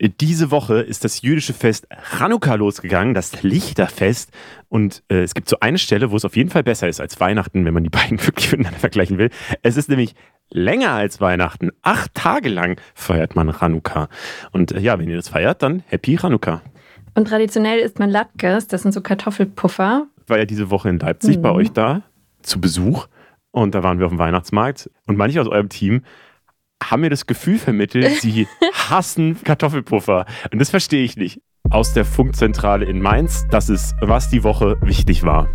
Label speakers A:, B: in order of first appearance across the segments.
A: Diese Woche ist das jüdische Fest Chanukka losgegangen, das Lichterfest. Und äh, es gibt so eine Stelle, wo es auf jeden Fall besser ist als Weihnachten, wenn man die beiden wirklich miteinander vergleichen will. Es ist nämlich länger als Weihnachten. Acht Tage lang feiert man Chanukka. Und äh, ja, wenn ihr das feiert, dann Happy Chanukka.
B: Und traditionell isst man Latkes, das sind so Kartoffelpuffer.
A: Ich war ja diese Woche in Leipzig mhm. bei euch da zu Besuch. Und da waren wir auf dem Weihnachtsmarkt. Und manche aus eurem Team haben mir das Gefühl vermittelt, sie hassen Kartoffelpuffer. Und das verstehe ich nicht. Aus der Funkzentrale in Mainz, das ist, was die Woche wichtig war.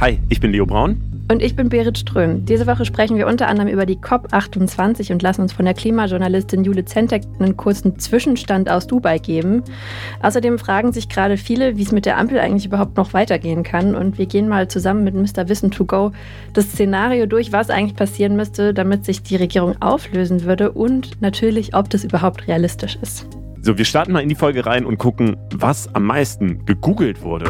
A: Hi, ich bin Leo Braun.
B: Und ich bin Berit Ström. Diese Woche sprechen wir unter anderem über die COP28 und lassen uns von der Klimajournalistin Jule Zentek einen kurzen Zwischenstand aus Dubai geben. Außerdem fragen sich gerade viele, wie es mit der Ampel eigentlich überhaupt noch weitergehen kann. Und wir gehen mal zusammen mit Mr. Wissen to Go das Szenario durch, was eigentlich passieren müsste, damit sich die Regierung auflösen würde und natürlich, ob das überhaupt realistisch ist.
A: So, wir starten mal in die Folge rein und gucken, was am meisten gegoogelt wurde.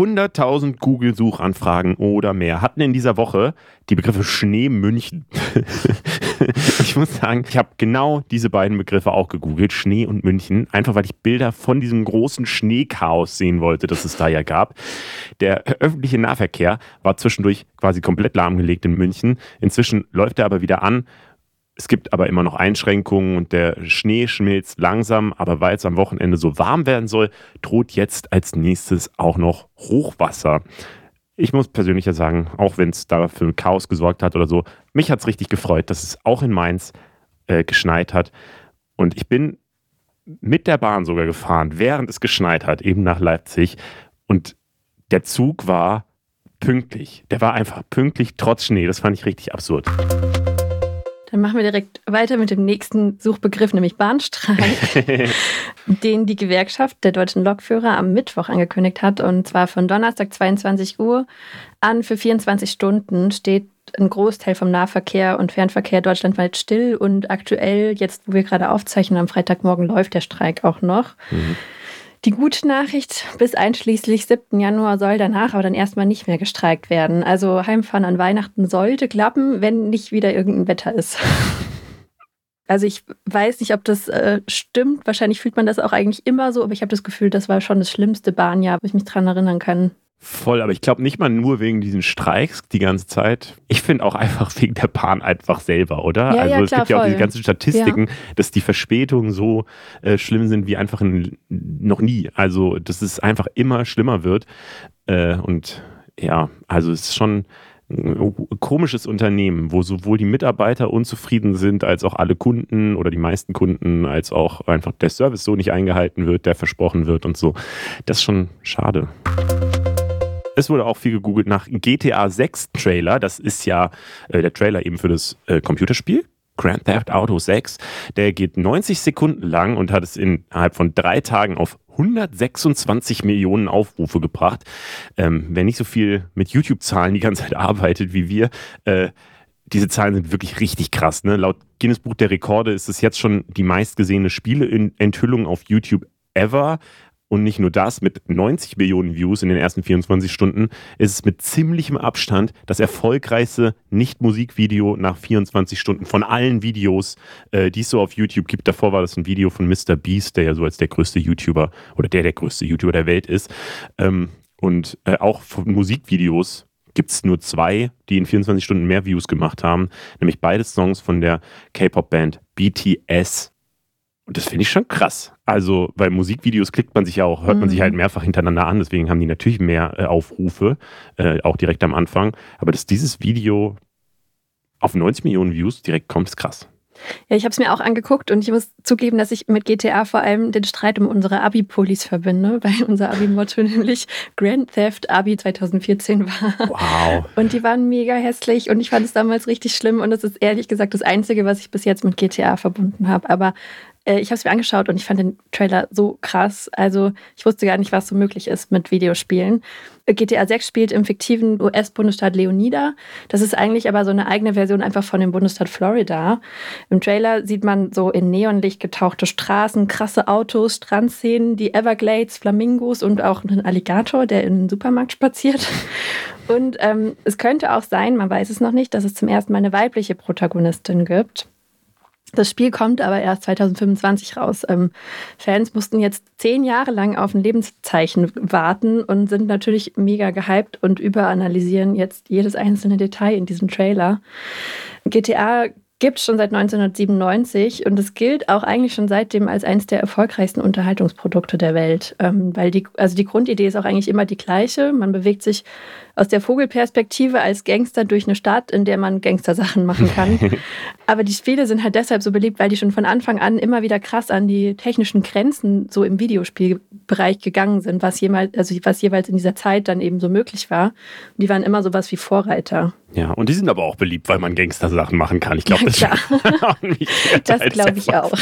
A: 100.000 Google-Suchanfragen oder mehr hatten in dieser Woche die Begriffe Schnee München. ich muss sagen, ich habe genau diese beiden Begriffe auch gegoogelt, Schnee und München, einfach weil ich Bilder von diesem großen Schneechaos sehen wollte, das es da ja gab. Der öffentliche Nahverkehr war zwischendurch quasi komplett lahmgelegt in München. Inzwischen läuft er aber wieder an es gibt aber immer noch Einschränkungen und der Schnee schmilzt langsam, aber weil es am Wochenende so warm werden soll, droht jetzt als nächstes auch noch Hochwasser. Ich muss persönlich ja sagen, auch wenn es da für Chaos gesorgt hat oder so, mich hat es richtig gefreut, dass es auch in Mainz äh, geschneit hat. Und ich bin mit der Bahn sogar gefahren, während es geschneit hat, eben nach Leipzig. Und der Zug war pünktlich. Der war einfach pünktlich trotz Schnee. Das fand ich richtig absurd.
B: Dann machen wir direkt weiter mit dem nächsten Suchbegriff, nämlich Bahnstreik, den die Gewerkschaft der deutschen Lokführer am Mittwoch angekündigt hat. Und zwar von Donnerstag 22 Uhr an für 24 Stunden steht ein Großteil vom Nahverkehr und Fernverkehr deutschlandweit still. Und aktuell, jetzt wo wir gerade aufzeichnen, am Freitagmorgen läuft der Streik auch noch. Mhm. Die gute Nachricht, bis einschließlich 7. Januar soll danach aber dann erstmal nicht mehr gestreikt werden. Also Heimfahren an Weihnachten sollte klappen, wenn nicht wieder irgendein Wetter ist. Also ich weiß nicht, ob das äh, stimmt. Wahrscheinlich fühlt man das auch eigentlich immer so, aber ich habe das Gefühl, das war schon das schlimmste Bahnjahr, wo ich mich dran erinnern kann.
A: Voll, aber ich glaube nicht mal nur wegen diesen Streiks die ganze Zeit. Ich finde auch einfach wegen der Bahn einfach selber, oder?
B: Ja,
A: also
B: ja,
A: es
B: klar,
A: gibt ja auch
B: voll.
A: diese ganzen Statistiken, ja. dass die Verspätungen so äh, schlimm sind wie einfach in, noch nie. Also, dass es einfach immer schlimmer wird. Äh, und ja, also es ist schon ein komisches Unternehmen, wo sowohl die Mitarbeiter unzufrieden sind, als auch alle Kunden oder die meisten Kunden, als auch einfach der Service so nicht eingehalten wird, der versprochen wird und so. Das ist schon schade. Es wurde auch viel gegoogelt nach GTA 6 Trailer. Das ist ja äh, der Trailer eben für das äh, Computerspiel. Grand Theft Auto 6. Der geht 90 Sekunden lang und hat es innerhalb von drei Tagen auf 126 Millionen Aufrufe gebracht. Ähm, wer nicht so viel mit YouTube-Zahlen die ganze Zeit arbeitet wie wir, äh, diese Zahlen sind wirklich richtig krass. Ne? Laut Guinness Buch der Rekorde ist es jetzt schon die meistgesehene Spiele-Enthüllung auf YouTube ever. Und nicht nur das, mit 90 Millionen Views in den ersten 24 Stunden ist es mit ziemlichem Abstand das erfolgreichste Nicht-Musikvideo nach 24 Stunden von allen Videos, äh, die es so auf YouTube gibt. Davor war das ein Video von Mr. Beast, der ja so als der größte YouTuber oder der der größte YouTuber der Welt ist. Ähm, und äh, auch von Musikvideos gibt es nur zwei, die in 24 Stunden mehr Views gemacht haben, nämlich beide Songs von der K-Pop-Band BTS. Und das finde ich schon krass. Also, weil Musikvideos klickt man sich ja auch, hört man sich halt mehrfach hintereinander an, deswegen haben die natürlich mehr äh, Aufrufe, äh, auch direkt am Anfang. Aber dass dieses Video auf 90 Millionen Views direkt kommt, ist krass.
B: Ja, ich habe es mir auch angeguckt und ich muss zugeben, dass ich mit GTA vor allem den Streit um unsere Abi-Polis verbinde, weil unser Abi-Motto nämlich Grand Theft Abi 2014 war.
A: Wow.
B: Und die waren mega hässlich und ich fand es damals richtig schlimm und das ist ehrlich gesagt das Einzige, was ich bis jetzt mit GTA verbunden habe. Aber äh, ich habe es mir angeschaut und ich fand den Trailer so krass. Also ich wusste gar nicht, was so möglich ist mit Videospielen. GTA 6 spielt im fiktiven US-Bundesstaat Leonida. Das ist eigentlich aber so eine eigene Version einfach von dem Bundesstaat Florida. Im Trailer sieht man so in Neonlicht getauchte Straßen, krasse Autos, Strandszenen, die Everglades, Flamingos und auch einen Alligator, der in den Supermarkt spaziert. Und ähm, es könnte auch sein, man weiß es noch nicht, dass es zum ersten Mal eine weibliche Protagonistin gibt. Das Spiel kommt aber erst 2025 raus. Ähm, Fans mussten jetzt zehn Jahre lang auf ein Lebenszeichen warten und sind natürlich mega gehypt und überanalysieren jetzt jedes einzelne Detail in diesem Trailer. GTA gibt es schon seit 1997 und es gilt auch eigentlich schon seitdem als eines der erfolgreichsten Unterhaltungsprodukte der Welt. Ähm, weil die, also die Grundidee ist auch eigentlich immer die gleiche. Man bewegt sich aus der Vogelperspektive als Gangster durch eine Stadt, in der man Gangstersachen machen kann. Aber die Spiele sind halt deshalb so beliebt, weil die schon von Anfang an immer wieder krass an die technischen Grenzen so im Videospielbereich gegangen sind, was jemals, also was jeweils in dieser Zeit dann eben so möglich war. Und die waren immer sowas wie Vorreiter.
A: Ja, und die sind aber auch beliebt, weil man Gangster-Sachen machen kann. Ich glaube, das,
B: ja, das glaube ich auch.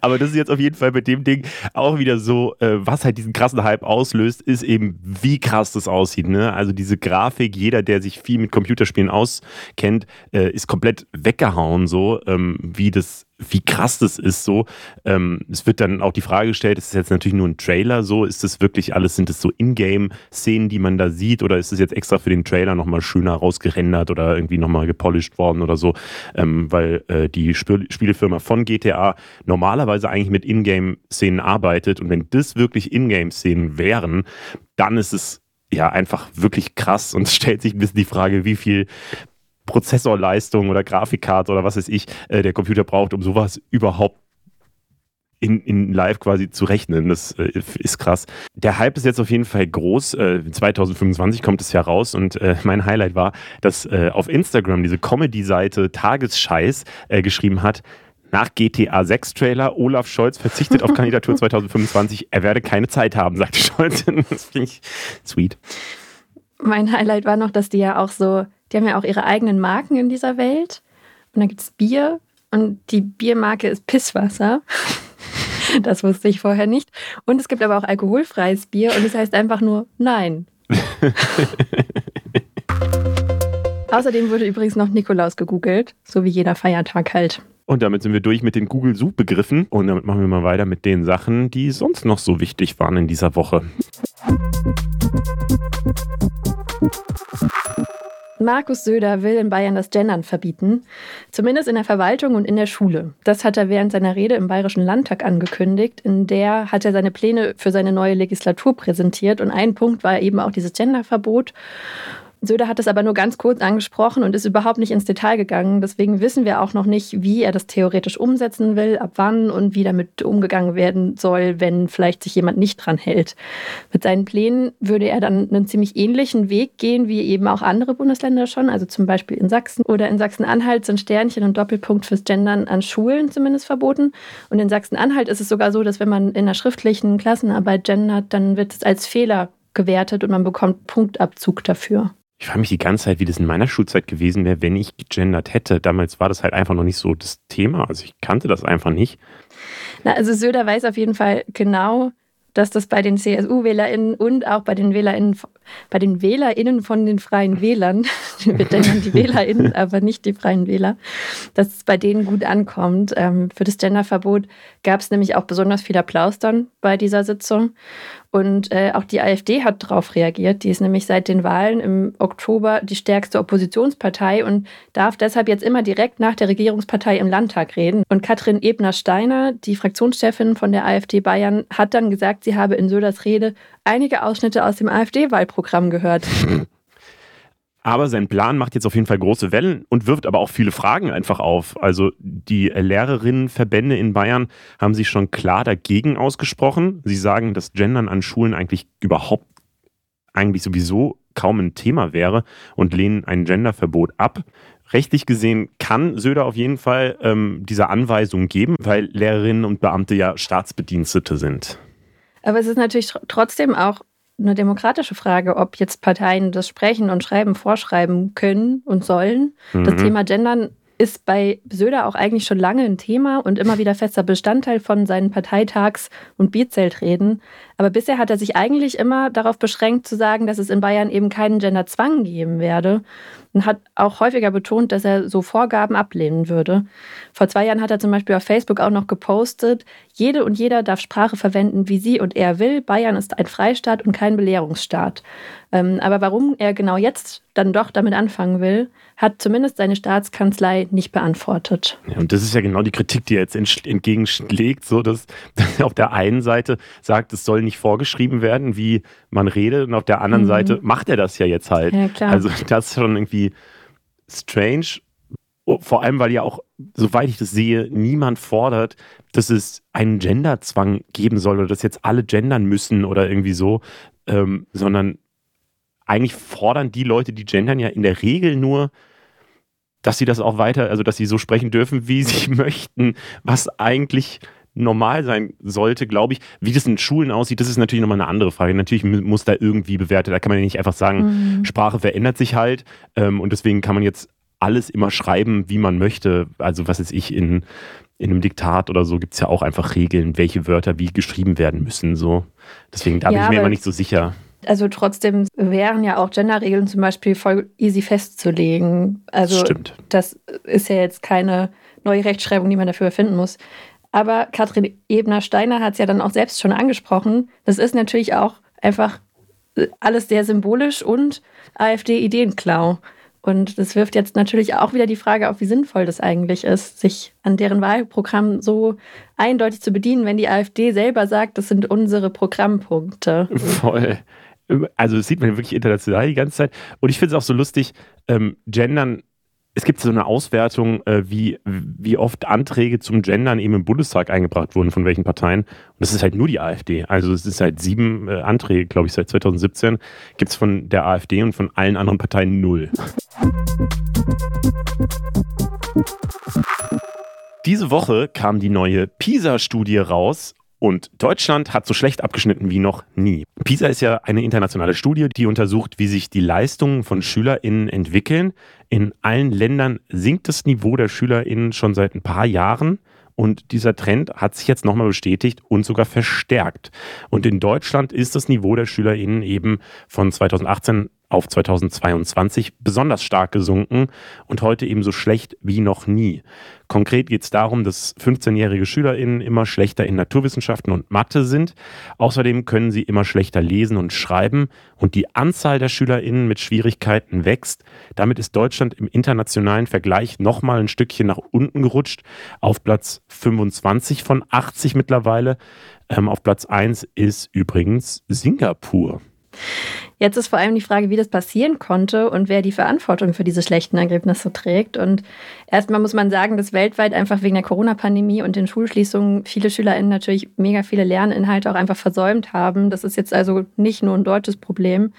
A: Aber das ist jetzt auf jeden Fall mit dem Ding auch wieder so, äh, was halt diesen krassen Hype auslöst, ist eben, wie krass das aussieht. Ne? Also diese Grafik, jeder, der sich viel mit Computerspielen auskennt, äh, ist komplett weggehauen, so ähm, wie das wie krass das ist so. Ähm, es wird dann auch die Frage gestellt, ist es jetzt natürlich nur ein Trailer so? Ist das wirklich alles, sind es so Ingame-Szenen, die man da sieht oder ist es jetzt extra für den Trailer nochmal schöner rausgerendert oder irgendwie nochmal gepolished worden oder so? Ähm, weil äh, die Sp Spielefirma von GTA normalerweise eigentlich mit Ingame-Szenen arbeitet und wenn das wirklich Ingame-Szenen wären, dann ist es ja einfach wirklich krass und es stellt sich ein bisschen die Frage, wie viel Prozessorleistung oder Grafikkarte oder was weiß ich äh, der Computer braucht, um sowas überhaupt in, in live quasi zu rechnen. Das äh, ist krass. Der Hype ist jetzt auf jeden Fall groß. Äh, 2025 kommt es ja raus und äh, mein Highlight war, dass äh, auf Instagram diese Comedy-Seite Tagesscheiß äh, geschrieben hat, nach GTA 6 Trailer, Olaf Scholz verzichtet auf Kandidatur 2025. Er werde keine Zeit haben, sagte Scholz. Das finde ich sweet.
B: Mein Highlight war noch, dass die ja auch so die haben ja auch ihre eigenen Marken in dieser Welt. Und dann gibt es Bier und die Biermarke ist Pisswasser. Das wusste ich vorher nicht. Und es gibt aber auch alkoholfreies Bier und es heißt einfach nur Nein. Außerdem wurde übrigens noch Nikolaus gegoogelt, so wie jeder Feiertag halt.
A: Und damit sind wir durch mit den Google-Suchbegriffen. Und damit machen wir mal weiter mit den Sachen, die sonst noch so wichtig waren in dieser Woche.
B: Markus Söder will in Bayern das Gendern verbieten, zumindest in der Verwaltung und in der Schule. Das hat er während seiner Rede im Bayerischen Landtag angekündigt. In der hat er seine Pläne für seine neue Legislatur präsentiert und ein Punkt war eben auch dieses Genderverbot. Söder hat es aber nur ganz kurz angesprochen und ist überhaupt nicht ins Detail gegangen. Deswegen wissen wir auch noch nicht, wie er das theoretisch umsetzen will, ab wann und wie damit umgegangen werden soll, wenn vielleicht sich jemand nicht dran hält. Mit seinen Plänen würde er dann einen ziemlich ähnlichen Weg gehen, wie eben auch andere Bundesländer schon. Also zum Beispiel in Sachsen oder in Sachsen-Anhalt sind Sternchen und Doppelpunkt fürs Gendern an Schulen zumindest verboten. Und in Sachsen-Anhalt ist es sogar so, dass wenn man in der schriftlichen Klassenarbeit gendert, dann wird es als Fehler gewertet und man bekommt Punktabzug dafür.
A: Ich frage mich die ganze Zeit, wie das in meiner Schulzeit gewesen wäre, wenn ich gegendert hätte. Damals war das halt einfach noch nicht so das Thema. Also ich kannte das einfach nicht.
B: Na, also Söder weiß auf jeden Fall genau, dass das bei den CSU-WählerInnen und auch bei den WählerInnen, bei den WählerInnen von den Freien Wählern, wir denken die WählerInnen, aber nicht die Freien Wähler, dass es bei denen gut ankommt. Ähm, für das Genderverbot gab es nämlich auch besonders viel Applaus dann bei dieser Sitzung. Und äh, auch die AfD hat darauf reagiert. Die ist nämlich seit den Wahlen im Oktober die stärkste Oppositionspartei und darf deshalb jetzt immer direkt nach der Regierungspartei im Landtag reden. Und Katrin Ebner-Steiner, die Fraktionschefin von der AfD Bayern, hat dann gesagt, sie habe in Söders Rede einige Ausschnitte aus dem AfD-Wahlprogramm gehört.
A: Aber sein Plan macht jetzt auf jeden Fall große Wellen und wirft aber auch viele Fragen einfach auf. Also die Lehrerinnenverbände in Bayern haben sich schon klar dagegen ausgesprochen. Sie sagen, dass Gendern an Schulen eigentlich überhaupt, eigentlich sowieso kaum ein Thema wäre und lehnen ein Genderverbot ab. Rechtlich gesehen kann Söder auf jeden Fall ähm, diese Anweisung geben, weil Lehrerinnen und Beamte ja Staatsbedienstete sind.
B: Aber es ist natürlich trotzdem auch eine demokratische Frage, ob jetzt Parteien das Sprechen und Schreiben vorschreiben können und sollen. Mhm. Das Thema Gendern ist bei Söder auch eigentlich schon lange ein Thema und immer wieder fester Bestandteil von seinen Parteitags- und Bierzeltreden. Aber bisher hat er sich eigentlich immer darauf beschränkt zu sagen, dass es in Bayern eben keinen Genderzwang geben werde und hat auch häufiger betont, dass er so Vorgaben ablehnen würde. Vor zwei Jahren hat er zum Beispiel auf Facebook auch noch gepostet, jede und jeder darf Sprache verwenden, wie sie und er will. Bayern ist ein Freistaat und kein Belehrungsstaat. Ähm, aber warum er genau jetzt dann doch damit anfangen will, hat zumindest seine Staatskanzlei nicht beantwortet.
A: Ja, und das ist ja genau die Kritik, die er jetzt entgegenschlägt, so dass, dass er auf der einen Seite sagt, es soll nicht vorgeschrieben werden, wie man redet, und auf der anderen mhm. Seite macht er das ja jetzt halt. Ja, also das ist schon irgendwie strange. Oh, vor allem, weil ja auch, soweit ich das sehe, niemand fordert, dass es einen Genderzwang geben soll oder dass jetzt alle gendern müssen oder irgendwie so, ähm, sondern eigentlich fordern die Leute, die gendern, ja in der Regel nur, dass sie das auch weiter, also dass sie so sprechen dürfen, wie sie möchten, was eigentlich normal sein sollte, glaube ich. Wie das in Schulen aussieht, das ist natürlich nochmal eine andere Frage. Natürlich muss da irgendwie bewertet. Da kann man ja nicht einfach sagen, mhm. Sprache verändert sich halt ähm, und deswegen kann man jetzt alles immer schreiben, wie man möchte. Also was ist ich in, in einem Diktat oder so gibt es ja auch einfach Regeln, welche Wörter wie geschrieben werden müssen. So. Deswegen da ja, bin ich mir immer nicht so sicher.
B: Also trotzdem wären ja auch Genderregeln zum Beispiel voll easy festzulegen. Also Stimmt. das ist ja jetzt keine neue Rechtschreibung, die man dafür erfinden muss. Aber Katrin Ebner-Steiner hat es ja dann auch selbst schon angesprochen. Das ist natürlich auch einfach alles sehr symbolisch und AfD-Ideenklau. Und das wirft jetzt natürlich auch wieder die Frage auf, wie sinnvoll das eigentlich ist, sich an deren Wahlprogramm so eindeutig zu bedienen, wenn die AfD selber sagt, das sind unsere Programmpunkte.
A: Voll also das sieht man wirklich international die ganze Zeit. Und ich finde es auch so lustig, ähm, Gendern, es gibt so eine Auswertung, äh, wie, wie oft Anträge zum Gendern eben im Bundestag eingebracht wurden, von welchen Parteien. Und das ist halt nur die AfD. Also es ist halt sieben äh, Anträge, glaube ich, seit 2017 gibt es von der AfD und von allen anderen Parteien null. Diese Woche kam die neue PISA-Studie raus und Deutschland hat so schlecht abgeschnitten wie noch nie. PISA ist ja eine internationale Studie, die untersucht, wie sich die Leistungen von SchülerInnen entwickeln. In allen Ländern sinkt das Niveau der SchülerInnen schon seit ein paar Jahren. Und dieser Trend hat sich jetzt nochmal bestätigt und sogar verstärkt. Und in Deutschland ist das Niveau der SchülerInnen eben von 2018 auf 2022 besonders stark gesunken und heute ebenso schlecht wie noch nie. Konkret geht es darum, dass 15-jährige SchülerInnen immer schlechter in Naturwissenschaften und Mathe sind. Außerdem können sie immer schlechter lesen und schreiben und die Anzahl der SchülerInnen mit Schwierigkeiten wächst. Damit ist Deutschland im internationalen Vergleich nochmal ein Stückchen nach unten gerutscht, auf Platz 25 von 80 mittlerweile. Ähm, auf Platz 1 ist übrigens Singapur.
B: Jetzt ist vor allem die Frage, wie das passieren konnte und wer die Verantwortung für diese schlechten Ergebnisse trägt. Und erstmal muss man sagen, dass weltweit einfach wegen der Corona-Pandemie und den Schulschließungen viele SchülerInnen natürlich mega viele Lerninhalte auch einfach versäumt haben. Das ist jetzt also nicht nur ein deutsches Problem.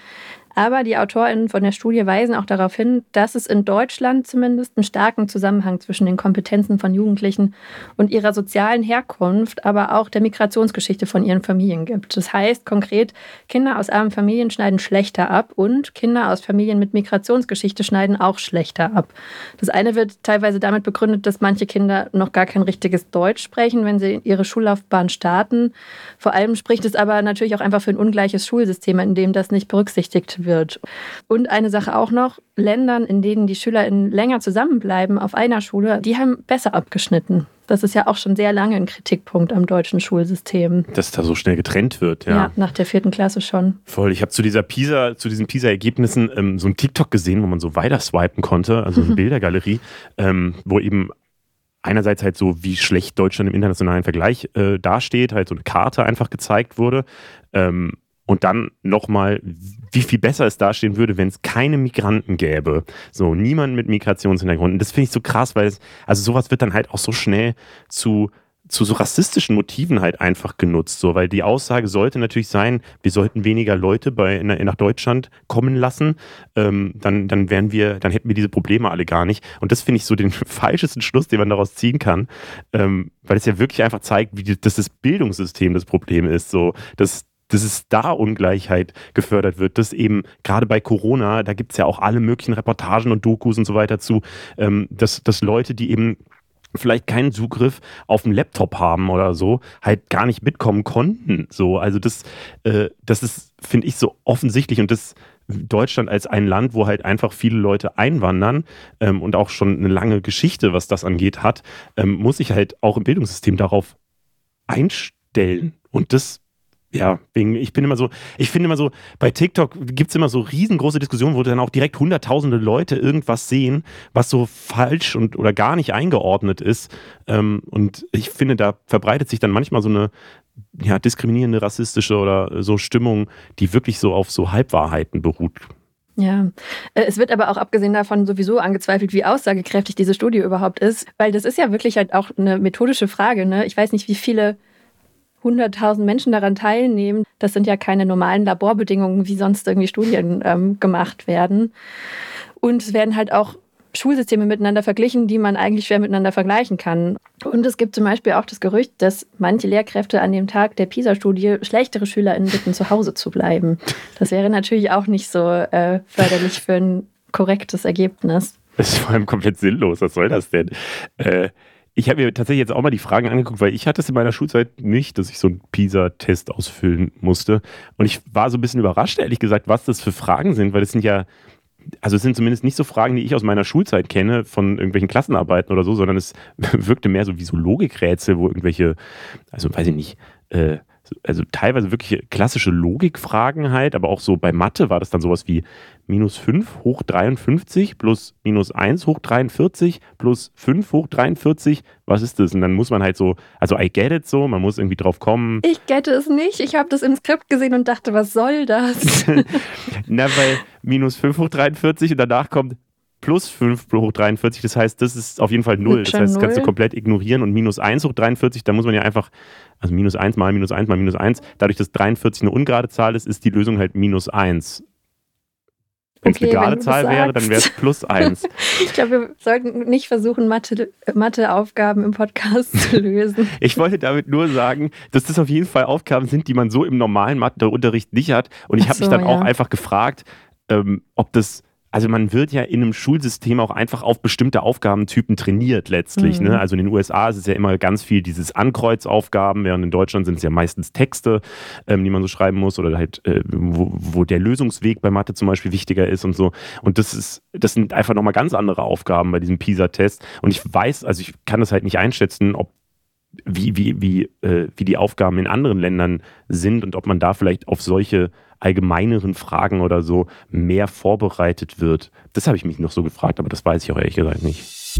B: Aber die AutorInnen von der Studie weisen auch darauf hin, dass es in Deutschland zumindest einen starken Zusammenhang zwischen den Kompetenzen von Jugendlichen und ihrer sozialen Herkunft, aber auch der Migrationsgeschichte von ihren Familien gibt. Das heißt konkret, Kinder aus armen Familien schneiden schlechter ab und Kinder aus Familien mit Migrationsgeschichte schneiden auch schlechter ab. Das eine wird teilweise damit begründet, dass manche Kinder noch gar kein richtiges Deutsch sprechen, wenn sie ihre Schullaufbahn starten. Vor allem spricht es aber natürlich auch einfach für ein ungleiches Schulsystem, in dem das nicht berücksichtigt wird wird. Und eine Sache auch noch, Ländern, in denen die SchülerInnen länger zusammenbleiben auf einer Schule, die haben besser abgeschnitten. Das ist ja auch schon sehr lange ein Kritikpunkt am deutschen Schulsystem.
A: Dass da so schnell getrennt wird, ja. Ja,
B: nach der vierten Klasse schon.
A: Voll. Ich habe zu dieser PISA, zu diesen PISA-Ergebnissen ähm, so ein TikTok gesehen, wo man so weiter swipen konnte, also eine Bildergalerie, ähm, wo eben einerseits halt so, wie schlecht Deutschland im internationalen Vergleich äh, dasteht, halt so eine Karte einfach gezeigt wurde. Ähm, und dann nochmal, wie viel besser es dastehen würde, wenn es keine Migranten gäbe. So, niemand mit Migrationshintergrund. Und das finde ich so krass, weil es, also sowas wird dann halt auch so schnell zu zu so rassistischen Motiven halt einfach genutzt, so, weil die Aussage sollte natürlich sein, wir sollten weniger Leute bei, nach Deutschland kommen lassen, ähm, dann, dann wären wir, dann hätten wir diese Probleme alle gar nicht. Und das finde ich so den falschesten Schluss, den man daraus ziehen kann, ähm, weil es ja wirklich einfach zeigt, wie dass das Bildungssystem das Problem ist, so, dass dass es da Ungleichheit gefördert wird, dass eben gerade bei Corona, da gibt es ja auch alle möglichen Reportagen und Dokus und so weiter zu, ähm, dass, dass Leute, die eben vielleicht keinen Zugriff auf einen Laptop haben oder so, halt gar nicht mitkommen konnten. So, also das, äh, das ist, finde ich, so offensichtlich und das Deutschland als ein Land, wo halt einfach viele Leute einwandern ähm, und auch schon eine lange Geschichte, was das angeht, hat, ähm, muss sich halt auch im Bildungssystem darauf einstellen. Und das ja, wegen, ich bin immer so, ich finde immer so, bei TikTok gibt es immer so riesengroße Diskussionen, wo dann auch direkt hunderttausende Leute irgendwas sehen, was so falsch und oder gar nicht eingeordnet ist. Ähm, und ich finde, da verbreitet sich dann manchmal so eine ja, diskriminierende, rassistische oder so Stimmung, die wirklich so auf so Halbwahrheiten beruht.
B: Ja, äh, es wird aber auch abgesehen davon sowieso angezweifelt, wie aussagekräftig diese Studie überhaupt ist, weil das ist ja wirklich halt auch eine methodische Frage. Ne? Ich weiß nicht, wie viele 100.000 Menschen daran teilnehmen. Das sind ja keine normalen Laborbedingungen, wie sonst irgendwie Studien ähm, gemacht werden. Und es werden halt auch Schulsysteme miteinander verglichen, die man eigentlich schwer miteinander vergleichen kann. Und es gibt zum Beispiel auch das Gerücht, dass manche Lehrkräfte an dem Tag der PISA-Studie schlechtere SchülerInnen bitten, zu Hause zu bleiben. Das wäre natürlich auch nicht so äh, förderlich für ein korrektes Ergebnis.
A: Das ist vor allem komplett sinnlos. Was soll das denn? Äh, ich habe mir tatsächlich jetzt auch mal die Fragen angeguckt, weil ich hatte es in meiner Schulzeit nicht, dass ich so einen PISA-Test ausfüllen musste. Und ich war so ein bisschen überrascht, ehrlich gesagt, was das für Fragen sind, weil es sind ja, also es sind zumindest nicht so Fragen, die ich aus meiner Schulzeit kenne, von irgendwelchen Klassenarbeiten oder so, sondern es wirkte mehr so wie so Logikrätsel, wo irgendwelche, also weiß ich nicht, äh, also teilweise wirklich klassische Logikfragen halt, aber auch so bei Mathe war das dann sowas wie minus 5 hoch 53 plus minus 1 hoch 43 plus 5 hoch 43. Was ist das? Und dann muss man halt so, also I get it so, man muss irgendwie drauf kommen.
B: Ich gette es nicht. Ich habe das im Skript gesehen und dachte, was soll das?
A: Na, weil minus 5 hoch 43 und danach kommt plus 5 hoch 43. Das heißt, das ist auf jeden Fall 0. Das heißt, das kannst du komplett ignorieren. Und minus 1 hoch 43, da muss man ja einfach, also minus 1 mal minus 1 mal minus 1, dadurch, dass 43 eine ungerade Zahl ist, ist die Lösung halt minus 1. Wenn es okay, eine gerade Zahl wäre, dann wäre es plus 1.
B: ich glaube, wir sollten nicht versuchen, Mathe-Aufgaben im Podcast zu lösen.
A: ich wollte damit nur sagen, dass das auf jeden Fall Aufgaben sind, die man so im normalen Matheunterricht nicht hat. Und ich habe so, mich dann ja. auch einfach gefragt, ähm, ob das also man wird ja in einem Schulsystem auch einfach auf bestimmte Aufgabentypen trainiert letztlich. Ne? Mhm. Ne? Also in den USA ist es ja immer ganz viel dieses Ankreuzaufgaben, während in Deutschland sind es ja meistens Texte, ähm, die man so schreiben muss oder halt, äh, wo, wo, der Lösungsweg bei Mathe zum Beispiel wichtiger ist und so. Und das ist, das sind einfach nochmal ganz andere Aufgaben bei diesem PISA-Test. Und ich weiß, also ich kann das halt nicht einschätzen, ob wie, wie, wie, äh, wie die Aufgaben in anderen Ländern sind und ob man da vielleicht auf solche allgemeineren Fragen oder so mehr vorbereitet wird. Das habe ich mich noch so gefragt, aber das weiß ich auch ehrlich gesagt nicht.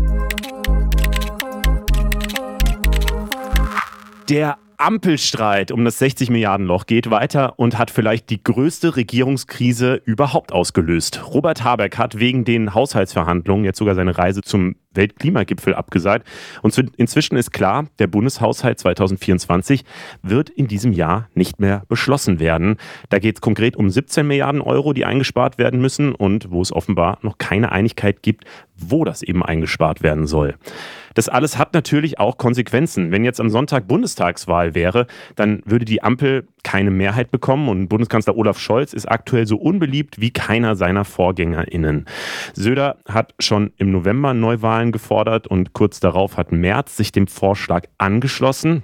A: Der Ampelstreit um das 60 Milliarden Loch geht weiter und hat vielleicht die größte Regierungskrise überhaupt ausgelöst. Robert Habeck hat wegen den Haushaltsverhandlungen jetzt sogar seine Reise zum Weltklimagipfel abgesagt. Und inzwischen ist klar, der Bundeshaushalt 2024 wird in diesem Jahr nicht mehr beschlossen werden. Da geht es konkret um 17 Milliarden Euro, die eingespart werden müssen und wo es offenbar noch keine Einigkeit gibt, wo das eben eingespart werden soll. Das alles hat natürlich auch Konsequenzen. Wenn jetzt am Sonntag Bundestagswahl wäre, dann würde die Ampel keine Mehrheit bekommen und Bundeskanzler Olaf Scholz ist aktuell so unbeliebt wie keiner seiner VorgängerInnen. Söder hat schon im November Neuwahlen gefordert und kurz darauf hat Merz sich dem Vorschlag angeschlossen.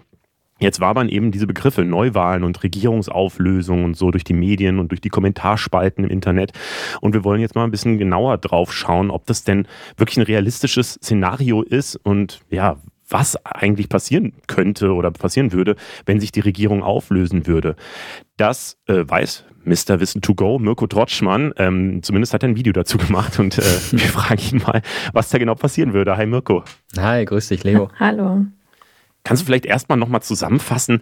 A: Jetzt wabern eben diese Begriffe Neuwahlen und Regierungsauflösung und so durch die Medien und durch die Kommentarspalten im Internet. Und wir wollen jetzt mal ein bisschen genauer drauf schauen, ob das denn wirklich ein realistisches Szenario ist und ja, was eigentlich passieren könnte oder passieren würde, wenn sich die Regierung auflösen würde. Das äh, weiß Mr. Wissen to Go, Mirko Trotschmann. Ähm, zumindest hat er ein Video dazu gemacht und äh, wir fragen ihn mal, was da genau passieren würde. Hi Mirko.
C: Hi, grüß dich, Leo.
B: Hallo.
A: Kannst du vielleicht erstmal nochmal zusammenfassen,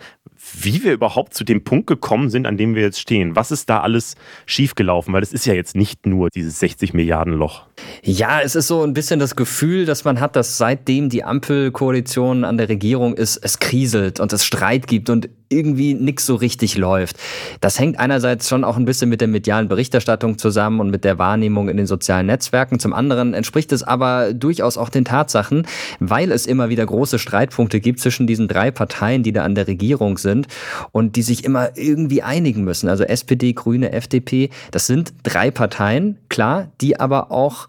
A: wie wir überhaupt zu dem Punkt gekommen sind, an dem wir jetzt stehen? Was ist da alles schiefgelaufen? Weil es ist ja jetzt nicht nur dieses 60 Milliarden Loch.
C: Ja, es ist so ein bisschen das Gefühl, dass man hat, dass seitdem die Ampelkoalition an der Regierung ist, es kriselt und es Streit gibt und irgendwie nichts so richtig läuft. Das hängt einerseits schon auch ein bisschen mit der medialen Berichterstattung zusammen und mit der Wahrnehmung in den sozialen Netzwerken. Zum anderen entspricht es aber durchaus auch den Tatsachen, weil es immer wieder große Streitpunkte gibt zwischen diesen drei Parteien, die da an der Regierung sind und die sich immer irgendwie einigen müssen. Also SPD, Grüne, FDP, das sind drei Parteien, klar, die aber auch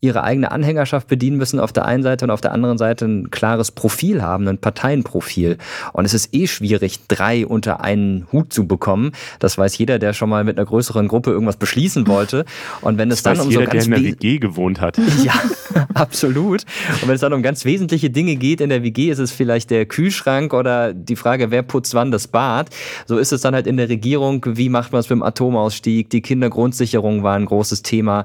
C: ihre eigene Anhängerschaft bedienen müssen auf der einen Seite und auf der anderen Seite ein klares Profil haben, ein Parteienprofil. Und es ist eh schwierig, drei unter einen Hut zu bekommen. Das weiß jeder, der schon mal mit einer größeren Gruppe irgendwas beschließen wollte. Und wenn es
A: das
C: dann
A: um jeder, so ganz der in der WG gewohnt hat.
C: Ja, absolut. Und wenn es dann um ganz wesentliche Dinge geht in der WG, ist es vielleicht der Kühlschrank oder die Frage, wer putzt wann das Bad. So ist es dann halt in der Regierung, wie macht man es mit dem Atomausstieg? Die Kindergrundsicherung war ein großes Thema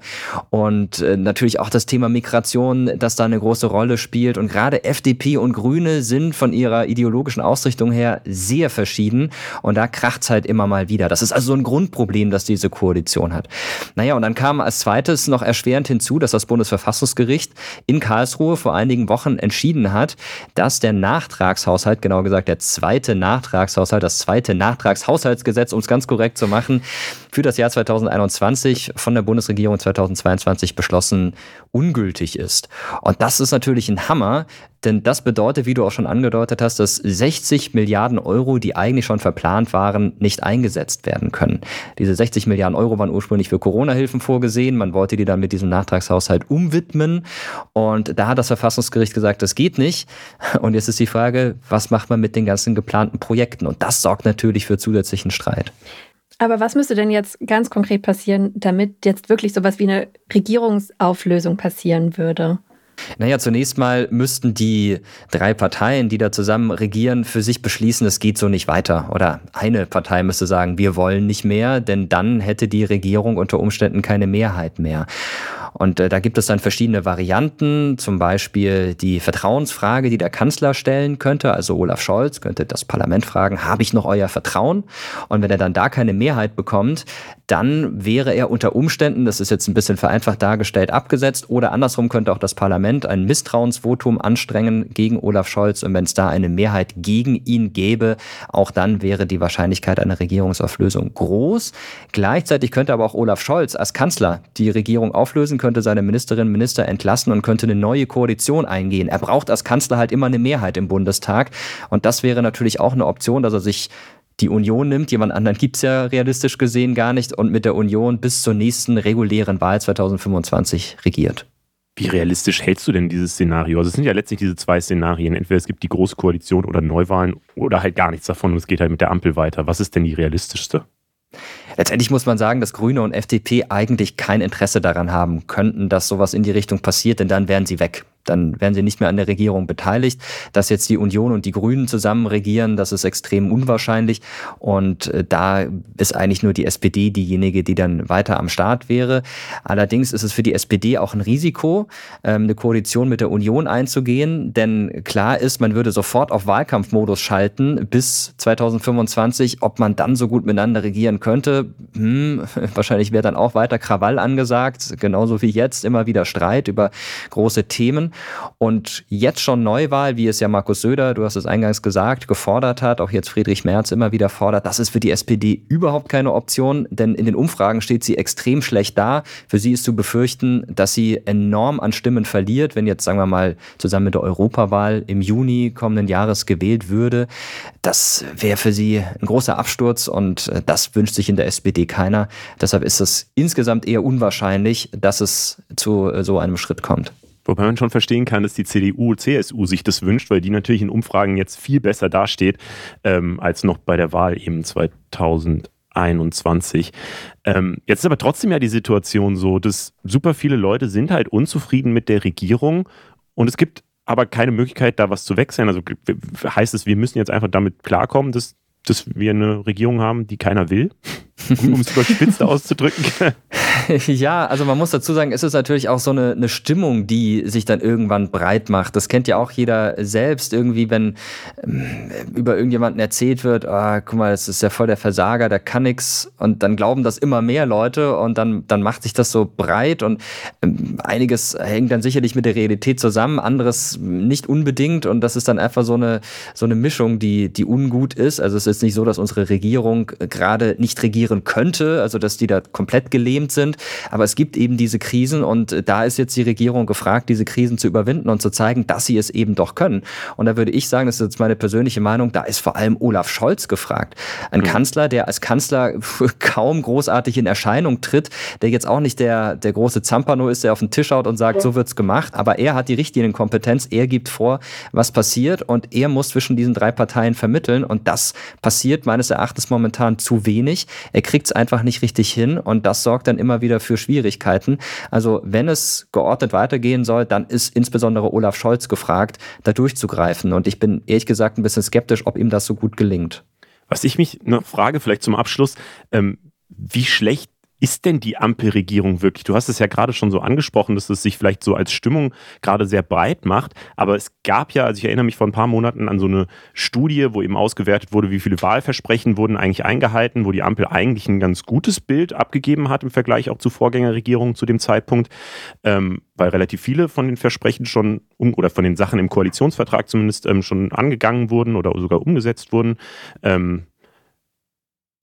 C: und äh, natürlich auch das Thema Migration, das da eine große Rolle spielt. Und gerade FDP und Grüne sind von ihrer ideologischen Ausrichtung her sehr verschieden und da kracht es halt immer mal wieder. Das ist also so ein Grundproblem, das diese Koalition hat. Naja, und dann kam als zweites noch erschwerend hinzu, dass das Bundesverfassungsgericht in Karlsruhe vor einigen Wochen entschieden hat, dass der Nachtragshaushalt, genau gesagt der zweite Nachtragshaushalt, das zweite Nachtragshaushaltsgesetz, um es ganz korrekt zu machen, für das Jahr 2021 von der Bundesregierung 2022 beschlossen ungültig ist. Und das ist natürlich ein Hammer, denn das bedeutet, wie du auch schon angedeutet hast, dass 60 Milliarden Euro, die eigentlich schon verplant waren, nicht eingesetzt werden können. Diese 60 Milliarden Euro waren ursprünglich für Corona-Hilfen vorgesehen. Man wollte die dann mit diesem Nachtragshaushalt umwidmen. Und da hat das Verfassungsgericht gesagt, das geht nicht. Und jetzt ist die Frage, was macht man mit den ganzen geplanten Projekten? Und das sorgt natürlich für zusätzlichen Streit.
B: Aber was müsste denn jetzt ganz konkret passieren, damit jetzt wirklich sowas wie eine Regierungsauflösung passieren würde?
C: Naja, zunächst mal müssten die drei Parteien, die da zusammen regieren, für sich beschließen, es geht so nicht weiter. Oder eine Partei müsste sagen, wir wollen nicht mehr, denn dann hätte die Regierung unter Umständen keine Mehrheit mehr. Und äh, da gibt es dann verschiedene Varianten, zum Beispiel die Vertrauensfrage, die der Kanzler stellen könnte. Also Olaf Scholz könnte das Parlament fragen, habe ich noch euer Vertrauen? Und wenn er dann da keine Mehrheit bekommt, dann wäre er unter Umständen, das ist jetzt ein bisschen vereinfacht dargestellt, abgesetzt. Oder andersrum könnte auch das Parlament ein Misstrauensvotum anstrengen gegen Olaf Scholz. Und wenn es da eine Mehrheit gegen ihn gäbe, auch dann wäre die Wahrscheinlichkeit einer Regierungsauflösung groß. Gleichzeitig könnte aber auch Olaf Scholz als Kanzler die Regierung auflösen könnte seine Ministerinnen und Minister entlassen und könnte eine neue Koalition eingehen. Er braucht als Kanzler halt immer eine Mehrheit im Bundestag. Und das wäre natürlich auch eine Option, dass er sich die Union nimmt. Jemand anderen gibt es ja realistisch gesehen gar nicht und mit der Union bis zur nächsten regulären Wahl 2025 regiert.
A: Wie realistisch hältst du denn dieses Szenario? Also es sind ja letztlich diese zwei Szenarien. Entweder es gibt die große Koalition oder Neuwahlen oder halt gar nichts davon und es geht halt mit der Ampel weiter. Was ist denn die realistischste?
C: Letztendlich muss man sagen, dass Grüne und FDP eigentlich kein Interesse daran haben könnten, dass sowas in die Richtung passiert, denn dann wären sie weg dann wären sie nicht mehr an der Regierung beteiligt. Dass jetzt die Union und die Grünen zusammen regieren, das ist extrem unwahrscheinlich. Und äh, da ist eigentlich nur die SPD diejenige, die dann weiter am Start wäre. Allerdings ist es für die SPD auch ein Risiko, ähm, eine Koalition mit der Union einzugehen, denn klar ist, man würde sofort auf Wahlkampfmodus schalten bis 2025. Ob man dann so gut miteinander regieren könnte, hm, wahrscheinlich wäre dann auch weiter Krawall angesagt, genauso wie jetzt immer wieder Streit über große Themen. Und jetzt schon Neuwahl, wie es ja Markus Söder, du hast es eingangs gesagt, gefordert hat, auch jetzt Friedrich Merz immer wieder fordert, das ist für die SPD überhaupt keine Option, denn in den Umfragen steht sie extrem schlecht da. Für sie ist zu befürchten, dass sie enorm an Stimmen verliert, wenn jetzt, sagen wir mal, zusammen mit der Europawahl im Juni kommenden Jahres gewählt würde. Das wäre für sie ein großer Absturz und das wünscht sich in der SPD keiner. Deshalb ist es insgesamt eher unwahrscheinlich, dass es zu äh, so einem Schritt kommt.
A: Wobei man schon verstehen kann, dass die CDU, CSU sich das wünscht, weil die natürlich in Umfragen jetzt viel besser dasteht ähm, als noch bei der Wahl eben 2021. Ähm, jetzt ist aber trotzdem ja die Situation so, dass super viele Leute sind halt unzufrieden mit der Regierung und es gibt aber keine Möglichkeit, da was zu wechseln. Also heißt es, wir müssen jetzt einfach damit klarkommen, dass, dass wir eine Regierung haben, die keiner will, um es überspitzt auszudrücken.
C: ja, also man muss dazu sagen, es ist natürlich auch so eine, eine Stimmung, die sich dann irgendwann breit macht. Das kennt ja auch jeder selbst irgendwie, wenn ähm, über irgendjemanden erzählt wird, ah, guck mal, das ist ja voll der Versager, der kann nix und dann glauben das immer mehr Leute und dann, dann macht sich das so breit und ähm, einiges hängt dann sicherlich mit der Realität zusammen, anderes nicht unbedingt und das ist dann einfach so eine, so eine Mischung, die, die ungut ist. Also es ist nicht so, dass unsere Regierung gerade nicht regieren könnte, also dass die da komplett gelähmt sind, sind. Aber es gibt eben diese Krisen und äh, da ist jetzt die Regierung gefragt, diese Krisen zu überwinden und zu zeigen, dass sie es eben doch können. Und da würde ich sagen, das ist jetzt meine persönliche Meinung, da ist vor allem Olaf Scholz gefragt. Ein mhm. Kanzler, der als Kanzler kaum großartig in Erscheinung tritt, der jetzt auch nicht der, der große Zampano ist, der auf den Tisch haut und sagt, so wird's gemacht. Aber er hat die Richtlinienkompetenz, er gibt vor, was passiert und er muss zwischen diesen drei Parteien vermitteln und das passiert meines Erachtens momentan zu wenig. Er kriegt es einfach nicht richtig hin und das sorgt dann immer wieder für Schwierigkeiten. Also wenn es geordnet weitergehen soll, dann ist insbesondere Olaf Scholz gefragt, da durchzugreifen. Und ich bin ehrlich gesagt ein bisschen skeptisch, ob ihm das so gut gelingt.
A: Was ich mich noch frage, vielleicht zum Abschluss, ähm, wie schlecht ist denn die Ampelregierung wirklich? Du hast es ja gerade schon so angesprochen, dass es sich vielleicht so als Stimmung gerade sehr breit macht. Aber es gab ja, also ich erinnere mich vor ein paar Monaten an so eine Studie, wo eben ausgewertet wurde, wie viele Wahlversprechen wurden eigentlich eingehalten, wo die Ampel eigentlich ein ganz gutes Bild abgegeben hat im Vergleich auch zu Vorgängerregierungen zu dem Zeitpunkt, ähm, weil relativ viele von den Versprechen schon oder von den Sachen im Koalitionsvertrag zumindest ähm, schon angegangen wurden oder sogar umgesetzt wurden. Ähm,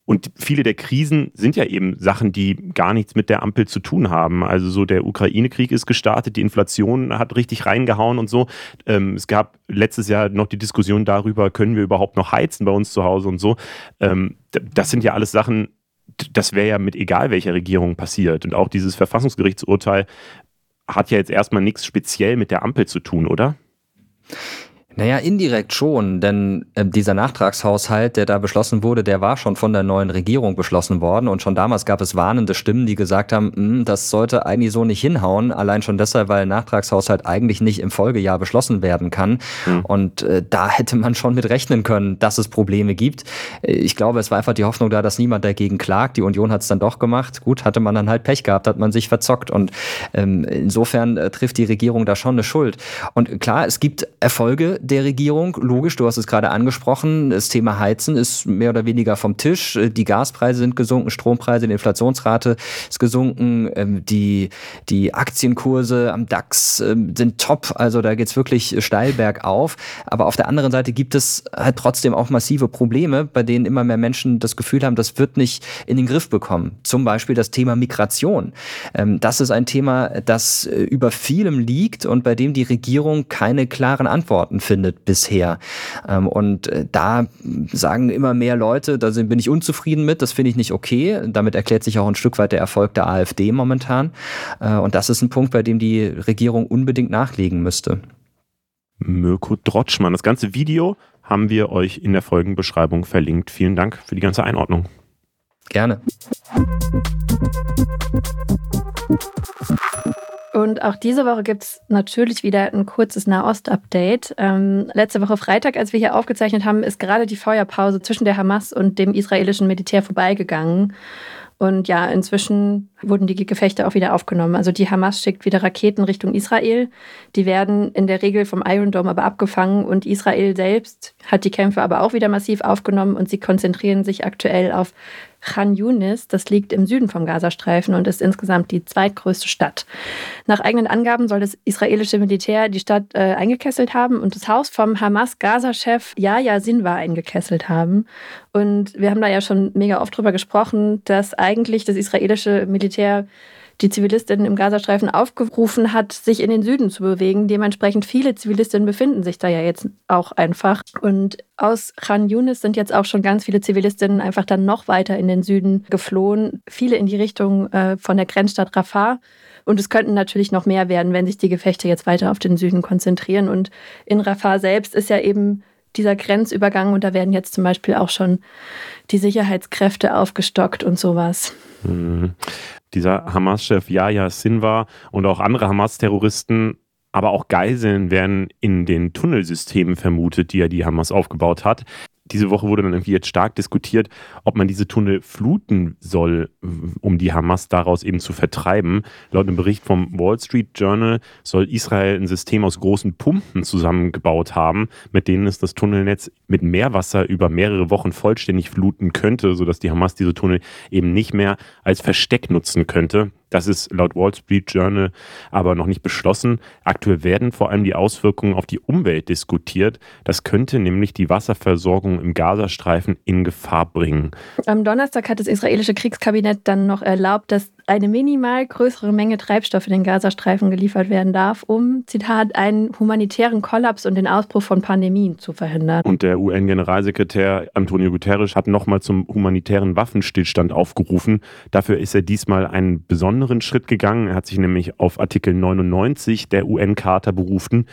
A: und viele der Krisen sind ja eben Sachen, die gar nichts mit der Ampel zu tun haben. Also so der Ukraine-Krieg ist gestartet, die Inflation hat richtig reingehauen und so. Ähm, es gab letztes Jahr noch die Diskussion darüber, können wir überhaupt noch heizen bei uns zu Hause und so. Ähm, das sind ja alles Sachen, das wäre ja mit egal welcher Regierung passiert. Und auch dieses Verfassungsgerichtsurteil hat ja jetzt erstmal nichts speziell mit der Ampel zu tun, oder?
C: Naja, indirekt schon, denn äh, dieser Nachtragshaushalt, der da beschlossen wurde, der war schon von der neuen Regierung beschlossen worden und schon damals gab es warnende Stimmen, die gesagt haben, hm, das sollte eigentlich so nicht hinhauen, allein schon deshalb, weil Nachtragshaushalt eigentlich nicht im Folgejahr beschlossen werden kann mhm. und äh, da hätte man schon mit rechnen können, dass es Probleme gibt. Äh, ich glaube, es war einfach die Hoffnung da, dass niemand dagegen klagt. Die Union hat es dann doch gemacht. Gut, hatte man dann halt Pech gehabt, hat man sich verzockt und ähm, insofern äh, trifft die Regierung da schon eine Schuld. Und klar, es gibt Erfolge, der Regierung. Logisch, du hast es gerade angesprochen, das Thema Heizen ist mehr oder weniger vom Tisch. Die Gaspreise sind gesunken, Strompreise, die Inflationsrate ist gesunken, ähm, die, die Aktienkurse am DAX ähm, sind top, also da geht es wirklich steil bergauf. Aber auf der anderen Seite gibt es halt trotzdem auch massive Probleme, bei denen immer mehr Menschen das Gefühl haben, das wird nicht in den Griff bekommen. Zum Beispiel das Thema Migration. Ähm, das ist ein Thema, das äh, über vielem liegt und bei dem die Regierung keine klaren Antworten findet findet bisher. Ähm, und äh, da sagen immer mehr Leute, da bin ich unzufrieden mit, das finde ich nicht okay. Damit erklärt sich auch ein Stück weit der Erfolg der AfD momentan. Äh, und das ist ein Punkt, bei dem die Regierung unbedingt nachlegen müsste.
A: Mirko Drotschmann. Das ganze Video haben wir euch in der Folgenbeschreibung verlinkt. Vielen Dank für die ganze Einordnung.
C: Gerne.
B: Und auch diese Woche gibt es natürlich wieder ein kurzes Nahost-Update. Ähm, letzte Woche Freitag, als wir hier aufgezeichnet haben, ist gerade die Feuerpause zwischen der Hamas und dem israelischen Militär vorbeigegangen. Und ja, inzwischen wurden die Gefechte auch wieder aufgenommen. Also die Hamas schickt wieder Raketen Richtung Israel. Die werden in der Regel vom Iron Dome aber abgefangen und Israel selbst hat die Kämpfe aber auch wieder massiv aufgenommen und sie konzentrieren sich aktuell auf Khan Yunis, das liegt im Süden vom Gazastreifen und ist insgesamt die zweitgrößte Stadt. Nach eigenen Angaben soll das israelische Militär die Stadt äh, eingekesselt haben und das Haus vom Hamas-Gaza-Chef Yahya Sinwar eingekesselt haben. Und wir haben da ja schon mega oft drüber gesprochen, dass eigentlich das israelische Militär die Zivilistinnen im Gazastreifen aufgerufen hat, sich in den Süden zu bewegen. Dementsprechend viele Zivilistinnen befinden sich da ja jetzt auch einfach. Und aus Khan Yunis sind jetzt auch schon ganz viele Zivilistinnen einfach dann noch weiter in den Süden geflohen. Viele in die Richtung äh, von der Grenzstadt Rafah. Und es könnten natürlich noch mehr werden, wenn sich die Gefechte jetzt weiter auf den Süden konzentrieren. Und in Rafah selbst ist ja eben dieser Grenzübergang und da werden jetzt zum Beispiel auch schon die Sicherheitskräfte aufgestockt und sowas.
A: Mhm. Dieser Hamas-Chef Yahya Sinwar und auch andere Hamas-Terroristen, aber auch Geiseln werden in den Tunnelsystemen vermutet, die ja die Hamas aufgebaut hat diese Woche wurde dann irgendwie jetzt stark diskutiert, ob man diese Tunnel fluten soll, um die Hamas daraus eben zu vertreiben. Laut einem Bericht vom Wall Street Journal soll Israel ein System aus großen Pumpen zusammengebaut haben, mit denen es das Tunnelnetz mit Meerwasser über mehrere Wochen vollständig fluten könnte, sodass die Hamas diese Tunnel eben nicht mehr als Versteck nutzen könnte. Das ist laut Wall Street Journal aber noch nicht beschlossen. Aktuell werden vor allem die Auswirkungen auf die Umwelt diskutiert. Das könnte nämlich die Wasserversorgung im Gazastreifen in Gefahr bringen.
B: Am Donnerstag hat das israelische Kriegskabinett dann noch erlaubt, dass eine minimal größere Menge Treibstoff in den Gazastreifen geliefert werden darf, um, Zitat, einen humanitären Kollaps und den Ausbruch von Pandemien zu verhindern.
A: Und der UN-Generalsekretär Antonio Guterres hat nochmal zum humanitären Waffenstillstand aufgerufen. Dafür ist er diesmal einen besonderen Schritt gegangen. Er hat sich nämlich auf Artikel 99 der UN-Charta berufen,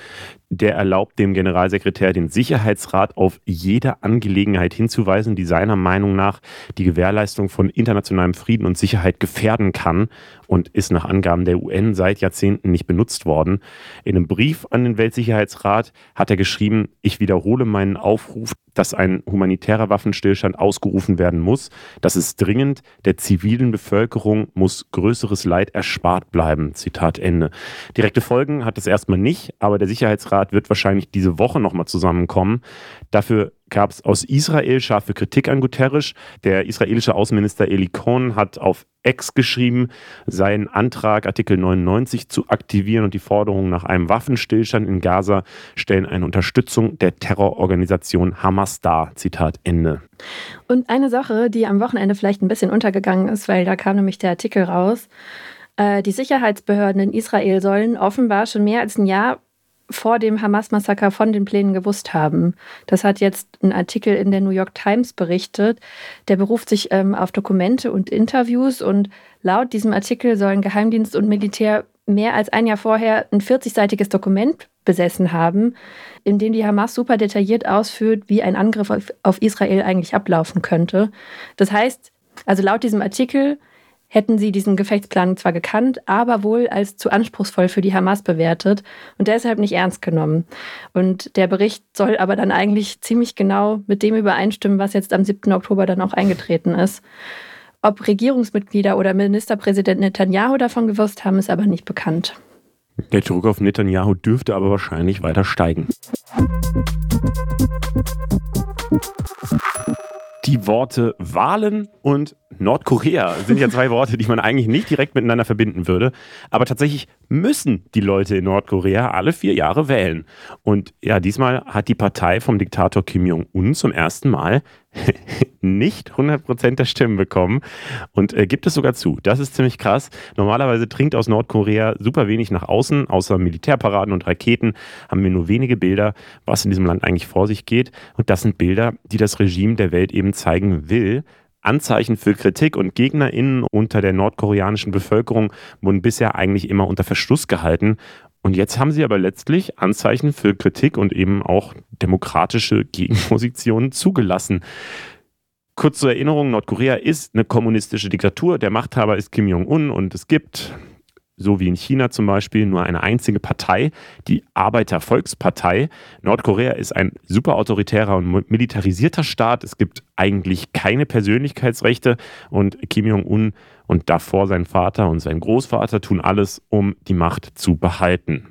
A: der erlaubt dem Generalsekretär den Sicherheitsrat auf jede Angelegenheit hinzuweisen, die seiner Meinung nach die Gewährleistung von internationalem Frieden und Sicherheit gefährden kann und ist nach Angaben der UN seit Jahrzehnten nicht benutzt worden. In einem Brief an den Weltsicherheitsrat hat er geschrieben, ich wiederhole meinen Aufruf, dass ein humanitärer Waffenstillstand ausgerufen werden muss. Das ist dringend. Der zivilen Bevölkerung muss größeres Leid erspart bleiben. Zitat Ende. Direkte Folgen hat es erstmal nicht, aber der Sicherheitsrat wird wahrscheinlich diese Woche nochmal zusammenkommen. Dafür gab es aus Israel scharfe Kritik an Guterres. Der israelische Außenminister Eli Cohn hat auf Ex geschrieben, seinen Antrag Artikel 99 zu aktivieren und die Forderungen nach einem Waffenstillstand in Gaza stellen eine Unterstützung der Terrororganisation Hamas dar. Zitat Ende.
B: Und eine Sache, die am Wochenende vielleicht ein bisschen untergegangen ist, weil da kam nämlich der Artikel raus. Äh, die Sicherheitsbehörden in Israel sollen offenbar schon mehr als ein Jahr vor dem Hamas-Massaker von den Plänen gewusst haben. Das hat jetzt ein Artikel in der New York Times berichtet. Der beruft sich ähm, auf Dokumente und Interviews und laut diesem Artikel sollen Geheimdienst und Militär mehr als ein Jahr vorher ein 40-seitiges Dokument besessen haben, in dem die Hamas super detailliert ausführt, wie ein Angriff auf, auf Israel eigentlich ablaufen könnte. Das heißt, also laut diesem Artikel hätten sie diesen Gefechtsplan zwar gekannt, aber wohl als zu anspruchsvoll für die Hamas bewertet und deshalb nicht ernst genommen. Und der Bericht soll aber dann eigentlich ziemlich genau mit dem übereinstimmen, was jetzt am 7. Oktober dann auch eingetreten ist. Ob Regierungsmitglieder oder Ministerpräsident Netanyahu davon gewusst haben, ist aber nicht bekannt.
A: Der Druck auf Netanyahu dürfte aber wahrscheinlich weiter steigen. Die Worte Wahlen und Nordkorea sind ja zwei Worte, die man eigentlich nicht direkt miteinander verbinden würde. Aber tatsächlich müssen die Leute in Nordkorea alle vier Jahre wählen. Und ja, diesmal hat die Partei vom Diktator Kim Jong-un zum ersten Mal nicht 100% der Stimmen bekommen und äh, gibt es sogar zu. Das ist ziemlich krass. Normalerweise dringt aus Nordkorea super wenig nach außen, außer Militärparaden und Raketen haben wir nur wenige Bilder, was in diesem Land eigentlich vor sich geht. Und das sind Bilder, die das Regime der Welt eben zeigen will. Anzeichen für Kritik und GegnerInnen unter der nordkoreanischen Bevölkerung wurden bisher eigentlich immer unter Verschluss gehalten. Und jetzt haben sie aber letztlich Anzeichen für Kritik und eben auch demokratische Gegenpositionen zugelassen. Kurz zur Erinnerung, Nordkorea ist eine kommunistische Diktatur. Der Machthaber ist Kim Jong-un und es gibt so wie in China zum Beispiel, nur eine einzige Partei, die Arbeitervolkspartei. Nordkorea ist ein super autoritärer und militarisierter Staat. Es gibt eigentlich keine Persönlichkeitsrechte und Kim Jong-un und davor sein Vater und sein Großvater tun alles, um die Macht zu behalten.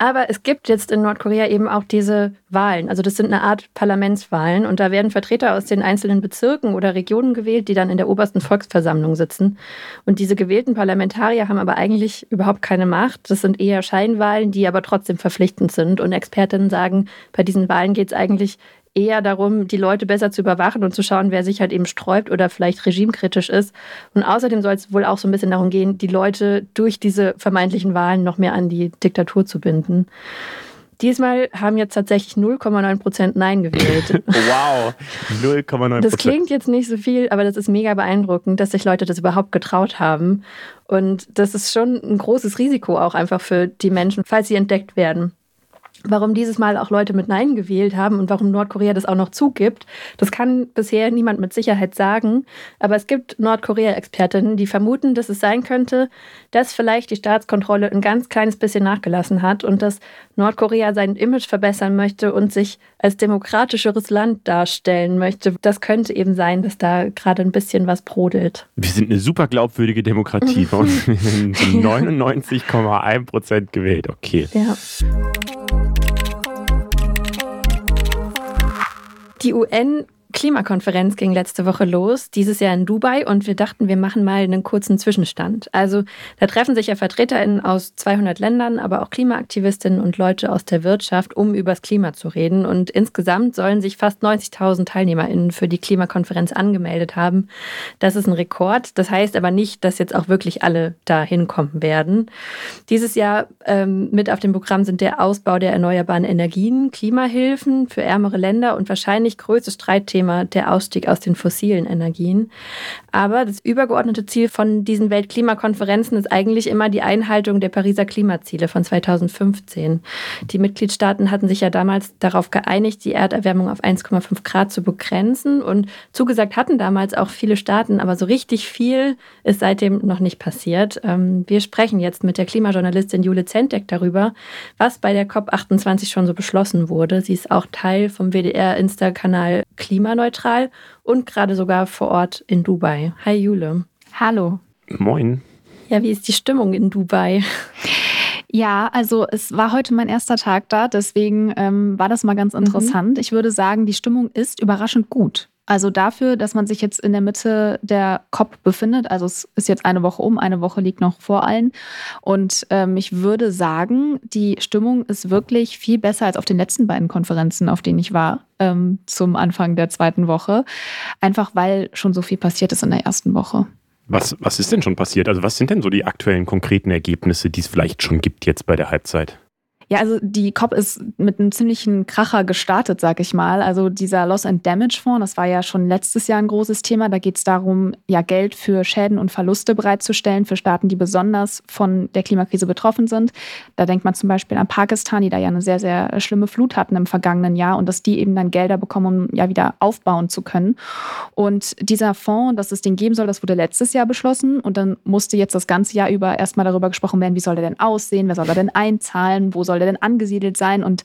B: Aber es gibt jetzt in Nordkorea eben auch diese Wahlen. Also das sind eine Art Parlamentswahlen und da werden Vertreter aus den einzelnen Bezirken oder Regionen gewählt, die dann in der obersten Volksversammlung sitzen. Und diese gewählten Parlamentarier haben aber eigentlich überhaupt keine Macht. Das sind eher Scheinwahlen, die aber trotzdem verpflichtend sind. Und Expertinnen sagen, bei diesen Wahlen geht es eigentlich eher darum, die Leute besser zu überwachen und zu schauen, wer sich halt eben sträubt oder vielleicht regimekritisch ist. Und außerdem soll es wohl auch so ein bisschen darum gehen, die Leute durch diese vermeintlichen Wahlen noch mehr an die Diktatur zu binden. Diesmal haben jetzt tatsächlich 0,9 Prozent Nein gewählt.
A: wow, 0,9
B: Das klingt jetzt nicht so viel, aber das ist mega beeindruckend, dass sich Leute das überhaupt getraut haben. Und das ist schon ein großes Risiko auch einfach für die Menschen, falls sie entdeckt werden. Warum dieses Mal auch Leute mit Nein gewählt haben und warum Nordkorea das auch noch zugibt, das kann bisher niemand mit Sicherheit sagen. Aber es gibt Nordkorea-Expertinnen, die vermuten, dass es sein könnte, dass vielleicht die Staatskontrolle ein ganz kleines bisschen nachgelassen hat und dass Nordkorea sein Image verbessern möchte und sich als demokratischeres Land darstellen möchte. Das könnte eben sein, dass da gerade ein bisschen was brodelt.
A: Wir sind eine super glaubwürdige Demokratie und 99,1 Prozent gewählt. Okay.
B: Ja. Die UN Klimakonferenz ging letzte Woche los, dieses Jahr in Dubai, und wir dachten, wir machen mal einen kurzen Zwischenstand. Also da treffen sich ja VertreterInnen aus 200 Ländern, aber auch Klimaaktivistinnen und Leute aus der Wirtschaft, um übers Klima zu reden. Und insgesamt sollen sich fast 90.000 TeilnehmerInnen für die Klimakonferenz angemeldet haben. Das ist ein Rekord. Das heißt aber nicht, dass jetzt auch wirklich alle da hinkommen werden. Dieses Jahr ähm, mit auf dem Programm sind der Ausbau der erneuerbaren Energien, Klimahilfen für ärmere Länder und wahrscheinlich größtes Streitthema der Ausstieg aus den fossilen Energien. Aber das übergeordnete Ziel von diesen Weltklimakonferenzen ist eigentlich immer die Einhaltung der Pariser Klimaziele von 2015. Die Mitgliedstaaten hatten sich ja damals darauf geeinigt, die Erderwärmung auf 1,5 Grad zu begrenzen und zugesagt hatten damals auch viele Staaten, aber so richtig viel ist seitdem noch nicht passiert. Ähm, wir sprechen jetzt mit der Klimajournalistin Jule Zentek darüber, was bei der COP28 schon so beschlossen wurde. Sie ist auch Teil vom WDR-Insta-Kanal Klimaneutral und gerade sogar vor Ort in Dubai. Hi Jule.
D: Hallo.
A: Moin.
B: Ja, wie ist die Stimmung in Dubai?
D: Ja, also es war heute mein erster Tag da, deswegen ähm, war das mal ganz mhm. interessant. Mhm. Ich würde sagen, die Stimmung ist überraschend gut. Also dafür, dass man sich jetzt in der Mitte der COP befindet, also es ist jetzt eine Woche um, eine Woche liegt noch vor allen. Und ähm, ich würde sagen, die Stimmung ist wirklich viel besser als auf den letzten beiden Konferenzen, auf denen ich war, ähm, zum Anfang der zweiten Woche. Einfach weil schon so viel passiert ist in der ersten Woche.
A: Was, was ist denn schon passiert? Also was sind denn so die aktuellen konkreten Ergebnisse, die es vielleicht schon gibt jetzt bei der Halbzeit?
D: Ja, also die COP ist mit einem ziemlichen Kracher gestartet, sag ich mal. Also dieser Loss and Damage Fonds, das war ja schon letztes Jahr ein großes Thema. Da geht es darum, ja Geld für Schäden und Verluste bereitzustellen für Staaten, die besonders von der Klimakrise betroffen sind. Da denkt man zum Beispiel an Pakistan, die da ja eine sehr, sehr schlimme Flut hatten im vergangenen Jahr und dass die eben dann Gelder bekommen, um ja wieder aufbauen zu können. Und dieser Fonds, dass es den geben soll, das wurde letztes Jahr beschlossen und dann musste jetzt das ganze Jahr über erstmal darüber gesprochen werden, wie soll der denn aussehen, wer soll er denn einzahlen, wo soll soll der denn angesiedelt sein? Und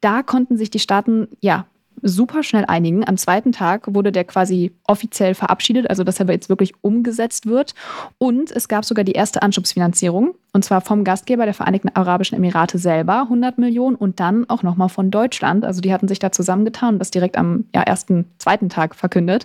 D: da konnten sich die Staaten ja super schnell einigen. Am zweiten Tag wurde der quasi offiziell verabschiedet, also dass er jetzt wirklich umgesetzt wird. Und es gab sogar die erste Anschubsfinanzierung. Und zwar vom Gastgeber der Vereinigten Arabischen Emirate selber 100 Millionen und dann auch nochmal von Deutschland. Also die hatten sich da zusammengetan und das direkt am ja, ersten, zweiten Tag verkündet.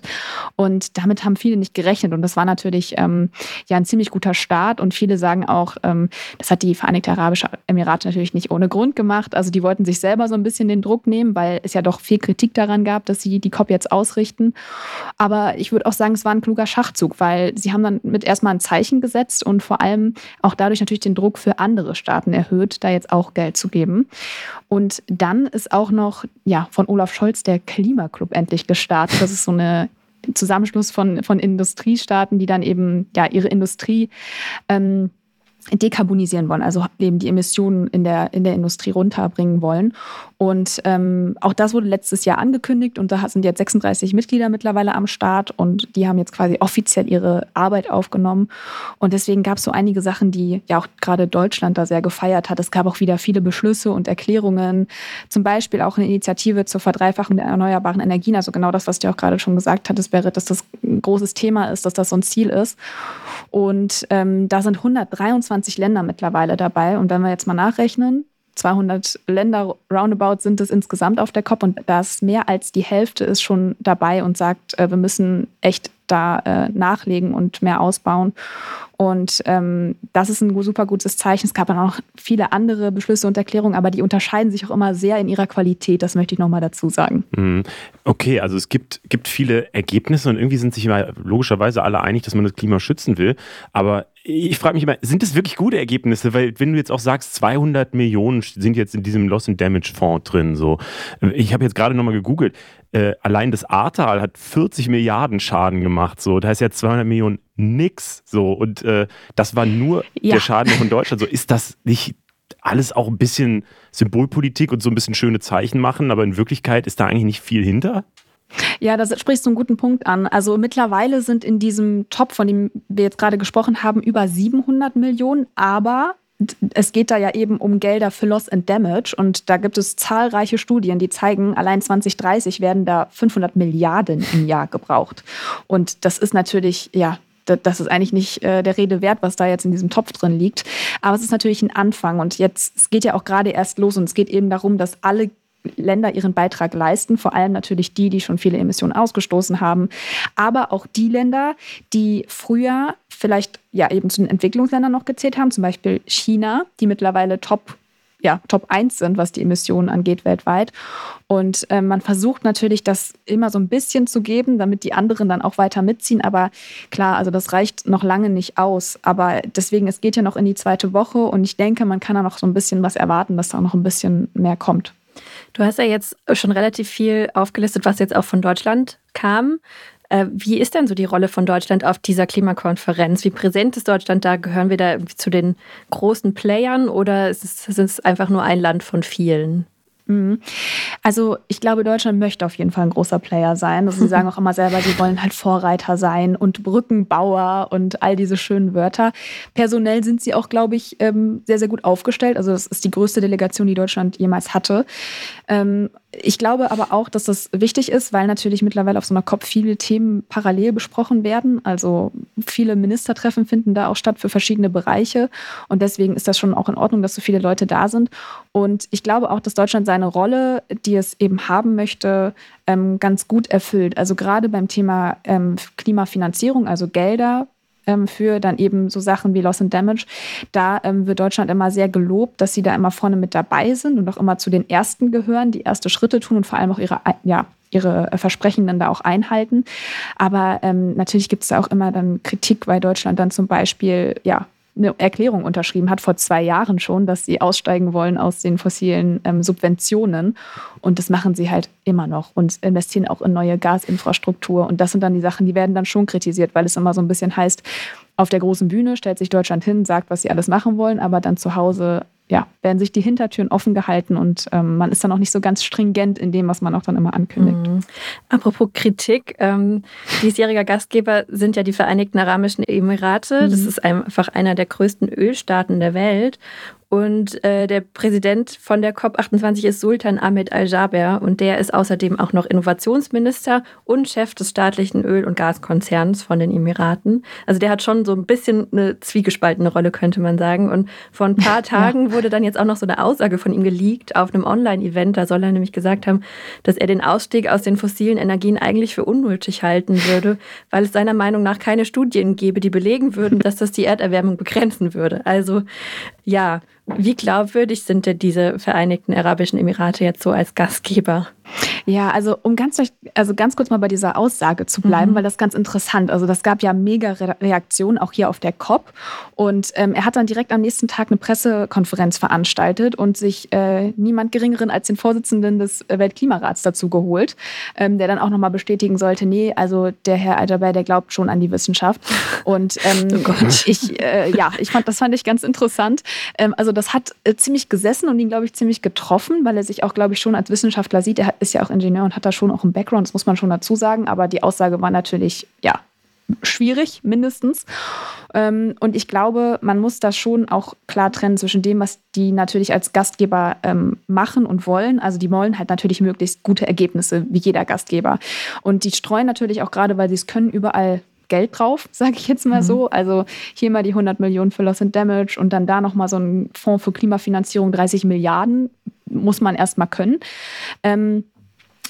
D: Und damit haben viele nicht gerechnet. Und das war natürlich ähm, ja ein ziemlich guter Start. Und viele sagen auch, ähm, das hat die Vereinigte Arabische Emirate natürlich nicht ohne Grund gemacht. Also die wollten sich selber so ein bisschen den Druck nehmen, weil es ja doch viel Kritik daran gab, dass sie die COP jetzt ausrichten. Aber ich würde auch sagen, es war ein kluger Schachzug, weil sie haben dann mit erstmal ein Zeichen gesetzt und vor allem auch dadurch natürlich den Druck für andere Staaten erhöht, da jetzt auch Geld zu geben. Und dann ist auch noch ja, von Olaf Scholz der Klimaclub endlich gestartet. Das ist so eine Zusammenschluss von, von Industriestaaten, die dann eben ja ihre Industrie ähm, dekarbonisieren wollen, also eben die Emissionen in der, in der Industrie runterbringen wollen. Und ähm, auch das wurde letztes Jahr angekündigt und da sind jetzt 36 Mitglieder mittlerweile am Start und die haben jetzt quasi offiziell ihre Arbeit aufgenommen. Und deswegen gab es so einige Sachen, die ja auch gerade Deutschland da sehr gefeiert hat. Es gab auch wieder viele Beschlüsse und Erklärungen, zum Beispiel auch eine Initiative zur Verdreifachung der erneuerbaren Energien. Also genau das, was du auch gerade schon gesagt hattest, Berit, dass das ein großes Thema ist, dass das so ein Ziel ist. Und ähm, da sind 123 Länder mittlerweile dabei. Und wenn wir jetzt mal nachrechnen, 200 Länder roundabout sind es insgesamt auf der COP und da ist mehr als die Hälfte ist schon dabei und sagt, äh, wir müssen echt da äh, nachlegen und mehr ausbauen. Und ähm, das ist ein super gutes Zeichen. Es gab dann auch viele andere Beschlüsse und Erklärungen, aber die unterscheiden sich auch immer sehr in ihrer Qualität. Das möchte ich nochmal dazu sagen.
A: Mhm. Okay, also es gibt, gibt viele Ergebnisse und irgendwie sind sich immer logischerweise alle einig, dass man das Klima schützen will. Aber ich frage mich immer, sind das wirklich gute Ergebnisse? Weil wenn du jetzt auch sagst, 200 Millionen sind jetzt in diesem Loss and Damage Fonds drin. So, ich habe jetzt gerade nochmal gegoogelt. Äh, allein das Ahrtal hat 40 Milliarden Schaden gemacht. So, da ist ja 200 Millionen nix. So und äh, das war nur ja. der Schaden von Deutschland. So ist das nicht alles auch ein bisschen Symbolpolitik und so ein bisschen schöne Zeichen machen, aber in Wirklichkeit ist da eigentlich nicht viel hinter?
D: Ja, das sprichst du einen guten Punkt an. Also mittlerweile sind in diesem Top, von dem wir jetzt gerade gesprochen haben, über 700 Millionen, aber es geht da ja eben um Gelder für Loss and Damage und da gibt es zahlreiche Studien, die zeigen, allein 2030 werden da 500 Milliarden im Jahr gebraucht. Und das ist natürlich, ja, das ist eigentlich nicht äh, der Rede wert, was da jetzt in diesem Topf drin liegt. Aber es ist natürlich ein Anfang und jetzt, es geht ja auch gerade erst los und es geht eben darum, dass alle Länder ihren Beitrag leisten, vor allem natürlich die, die schon viele Emissionen ausgestoßen haben, aber auch die Länder, die früher vielleicht ja eben zu den Entwicklungsländern noch gezählt haben, zum Beispiel China, die mittlerweile Top ja, Top 1 sind, was die Emissionen angeht weltweit. Und äh, man versucht natürlich, das immer so ein bisschen zu geben, damit die anderen dann auch weiter mitziehen. Aber klar, also das reicht noch lange nicht aus. Aber deswegen, es geht ja noch in die zweite Woche und ich denke, man kann da noch so ein bisschen was erwarten, dass da noch ein bisschen mehr kommt.
B: Du hast ja jetzt schon relativ viel aufgelistet, was jetzt auch von Deutschland kam. Äh, wie ist denn so die Rolle von Deutschland auf dieser Klimakonferenz? Wie präsent ist Deutschland da? Gehören wir da zu den großen Playern oder ist es, sind es einfach nur ein Land von vielen?
D: Mhm. Also ich glaube, Deutschland möchte auf jeden Fall ein großer Player sein. Also sie sagen auch immer selber, sie wollen halt Vorreiter sein und Brückenbauer und all diese schönen Wörter. Personell sind sie auch, glaube ich, ähm, sehr, sehr gut aufgestellt. Also das ist die größte Delegation, die Deutschland jemals hatte. Ich glaube aber auch, dass das wichtig ist, weil natürlich mittlerweile auf so einer COP viele Themen parallel besprochen werden. Also viele Ministertreffen finden da auch statt für verschiedene Bereiche. Und deswegen ist das schon auch in Ordnung, dass so viele Leute da sind. Und ich glaube auch, dass Deutschland seine Rolle, die es eben haben möchte, ähm, ganz gut erfüllt. Also gerade beim Thema ähm, Klimafinanzierung, also Gelder ähm, für dann eben so Sachen wie Loss and Damage. Da ähm, wird Deutschland immer sehr gelobt, dass sie da immer vorne mit dabei sind und auch immer zu den Ersten gehören, die erste Schritte tun und vor allem auch ihre, ja, ihre Versprechen dann da auch einhalten. Aber ähm, natürlich gibt es da auch immer dann Kritik, weil Deutschland dann zum Beispiel ja eine Erklärung unterschrieben hat, vor zwei Jahren schon, dass sie aussteigen wollen aus den fossilen ähm, Subventionen. Und das machen sie halt immer noch und investieren auch in neue Gasinfrastruktur. Und das sind dann die Sachen, die werden dann schon kritisiert, weil es immer so ein bisschen heißt, auf der großen Bühne stellt sich Deutschland hin, sagt, was sie alles machen wollen, aber dann zu Hause ja, werden sich die Hintertüren offen gehalten und ähm, man ist dann auch nicht so ganz stringent in dem, was man auch dann immer ankündigt. Mhm.
B: Apropos Kritik, ähm, diesjähriger Gastgeber sind ja die Vereinigten Arabischen Emirate. Mhm. Das ist einfach einer der größten Ölstaaten der Welt. Und äh, der Präsident von der COP28 ist Sultan Ahmed Al-Jaber und der ist außerdem auch noch Innovationsminister und Chef des staatlichen Öl- und Gaskonzerns von den Emiraten. Also der hat schon so ein bisschen eine zwiegespaltene Rolle, könnte man sagen. Und vor ein paar Tagen ja. wurde dann jetzt auch noch so eine Aussage von ihm geleakt auf einem Online-Event. Da soll er nämlich gesagt haben, dass er den Ausstieg aus den fossilen Energien eigentlich für unnötig halten würde, weil es seiner Meinung nach keine Studien gäbe, die belegen würden, dass das die Erderwärmung begrenzen würde. Also ja, wie glaubwürdig sind denn diese Vereinigten Arabischen Emirate jetzt so als Gastgeber?
D: Ja, also um ganz, also ganz kurz mal bei dieser Aussage zu bleiben, mhm. weil das ganz interessant. Also das gab ja mega Reaktionen auch hier auf der COP. Und ähm, er hat dann direkt am nächsten Tag eine Pressekonferenz veranstaltet und sich äh, niemand Geringeren als den Vorsitzenden des Weltklimarats dazu geholt, ähm, der dann auch nochmal bestätigen sollte, nee, also der Herr Al-Jaber, der glaubt schon an die Wissenschaft. Und ähm, oh ich, äh, ja, ich fand, das fand ich ganz interessant. Ähm, also das hat äh, ziemlich gesessen und ihn, glaube ich, ziemlich getroffen, weil er sich auch, glaube ich, schon als Wissenschaftler sieht. Er ist ja auch Ingenieur und hat da schon auch einen Background, das muss man schon dazu sagen. Aber die Aussage war natürlich, ja, schwierig, mindestens. Ähm, und ich glaube, man muss da schon auch klar trennen zwischen dem, was die natürlich als Gastgeber ähm, machen und wollen. Also die wollen halt natürlich möglichst gute Ergebnisse, wie jeder Gastgeber. Und die streuen natürlich auch gerade, weil sie es können, überall Geld drauf, sage ich jetzt mal mhm. so. Also hier mal die 100 Millionen für Loss and Damage und dann da nochmal so ein Fonds für Klimafinanzierung, 30 Milliarden, muss man erstmal können. Ähm,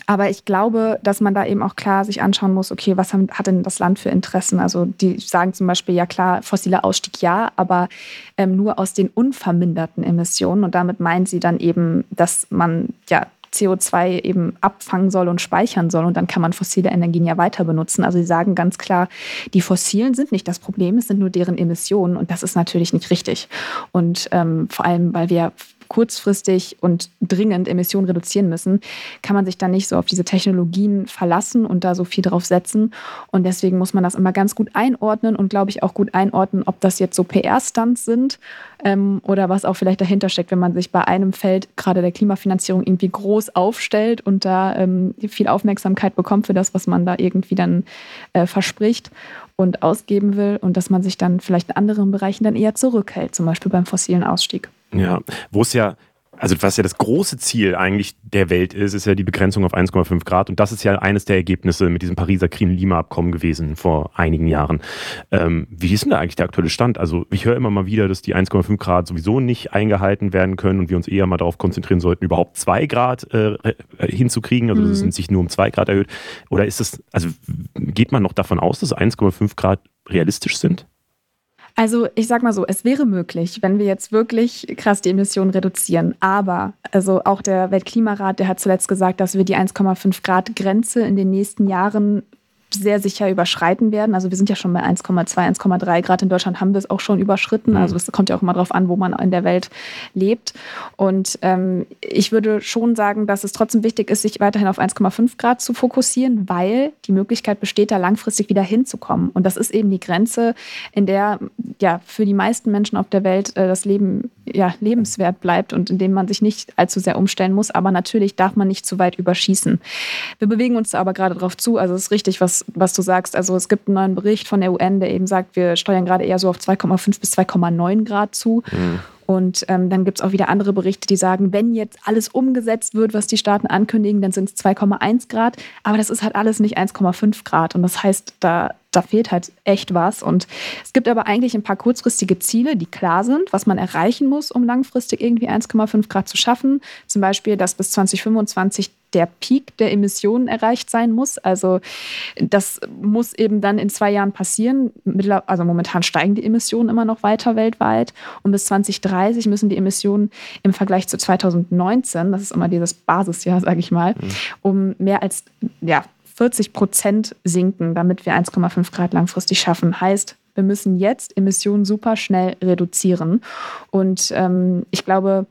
D: aber ich glaube, dass man da eben auch klar sich anschauen muss, okay, was hat denn das Land für Interessen? Also die sagen zum Beispiel, ja klar, fossiler Ausstieg ja, aber ähm, nur aus den unverminderten Emissionen. Und damit meinen sie dann eben, dass man ja CO2 eben abfangen soll und speichern soll. Und dann kann man fossile Energien ja weiter benutzen. Also sie sagen ganz klar, die fossilen sind nicht das Problem, es sind nur deren Emissionen. Und das ist natürlich nicht richtig. Und ähm, vor allem, weil wir kurzfristig und dringend Emissionen reduzieren müssen, kann man sich dann nicht so auf diese Technologien verlassen und da so viel drauf setzen. Und deswegen muss man das immer ganz gut einordnen und, glaube ich, auch gut einordnen, ob das jetzt so PR-Stunts sind ähm, oder was auch vielleicht dahinter steckt, wenn man sich bei einem Feld, gerade der Klimafinanzierung, irgendwie groß aufstellt und da ähm, viel Aufmerksamkeit bekommt für das, was man da irgendwie dann äh, verspricht und ausgeben will und dass man sich dann vielleicht in anderen Bereichen dann eher zurückhält, zum Beispiel beim fossilen Ausstieg.
A: Ja, wo es ja also was ja das große Ziel eigentlich der Welt ist, ist ja die Begrenzung auf 1,5 Grad. Und das ist ja eines der Ergebnisse mit diesem Pariser Klima-Abkommen gewesen vor einigen Jahren. Ähm, wie ist denn da eigentlich der aktuelle Stand? Also ich höre immer mal wieder, dass die 1,5 Grad sowieso nicht eingehalten werden können und wir uns eher mal darauf konzentrieren sollten, überhaupt 2 Grad äh, äh, hinzukriegen. Also mhm. dass es sich nur um 2 Grad erhöht. Oder ist es, also geht man noch davon aus, dass 1,5 Grad realistisch sind?
D: Also ich sag mal so, es wäre möglich, wenn wir jetzt wirklich krass die Emissionen reduzieren. Aber also auch der Weltklimarat, der hat zuletzt gesagt, dass wir die 1,5 Grad Grenze in den nächsten Jahren sehr sicher überschreiten werden. Also wir sind ja schon bei 1,2, 1,3 Grad. In Deutschland haben wir es auch schon überschritten. Mhm. Also es kommt ja auch immer darauf an, wo man in der Welt lebt. Und ähm, ich würde schon sagen, dass es trotzdem wichtig ist, sich weiterhin auf 1,5 Grad zu fokussieren, weil die Möglichkeit besteht, da langfristig wieder hinzukommen. Und das ist eben die Grenze, in der ja für die meisten Menschen auf der Welt äh, das Leben ja, lebenswert bleibt und in dem man sich nicht allzu sehr umstellen muss. Aber natürlich darf man nicht zu weit überschießen. Wir bewegen uns da aber gerade darauf zu. Also es ist richtig, was was, du sagst. Also es gibt einen neuen Bericht von der UN, der eben sagt, wir steuern gerade eher so auf 2,5 bis 2,9 Grad zu. Mhm. Und ähm, dann gibt es auch wieder andere Berichte, die sagen, wenn jetzt alles umgesetzt wird, was die Staaten ankündigen, dann sind es 2,1 Grad. Aber das ist halt alles nicht 1,5 Grad. Und das heißt, da, da fehlt halt echt was. Und es gibt aber eigentlich ein paar kurzfristige Ziele, die klar sind, was man erreichen muss, um langfristig irgendwie 1,5 Grad zu schaffen. Zum Beispiel, dass bis 2025 der Peak der Emissionen erreicht sein muss. Also das muss eben dann in zwei Jahren passieren. Also momentan steigen die Emissionen immer noch weiter weltweit. Und bis 2030 müssen die Emissionen im Vergleich zu 2019, das ist immer dieses Basisjahr, sage ich mal, mhm. um mehr als ja, 40 Prozent sinken, damit wir 1,5 Grad langfristig schaffen. Heißt, wir müssen jetzt Emissionen super schnell reduzieren. Und ähm, ich glaube,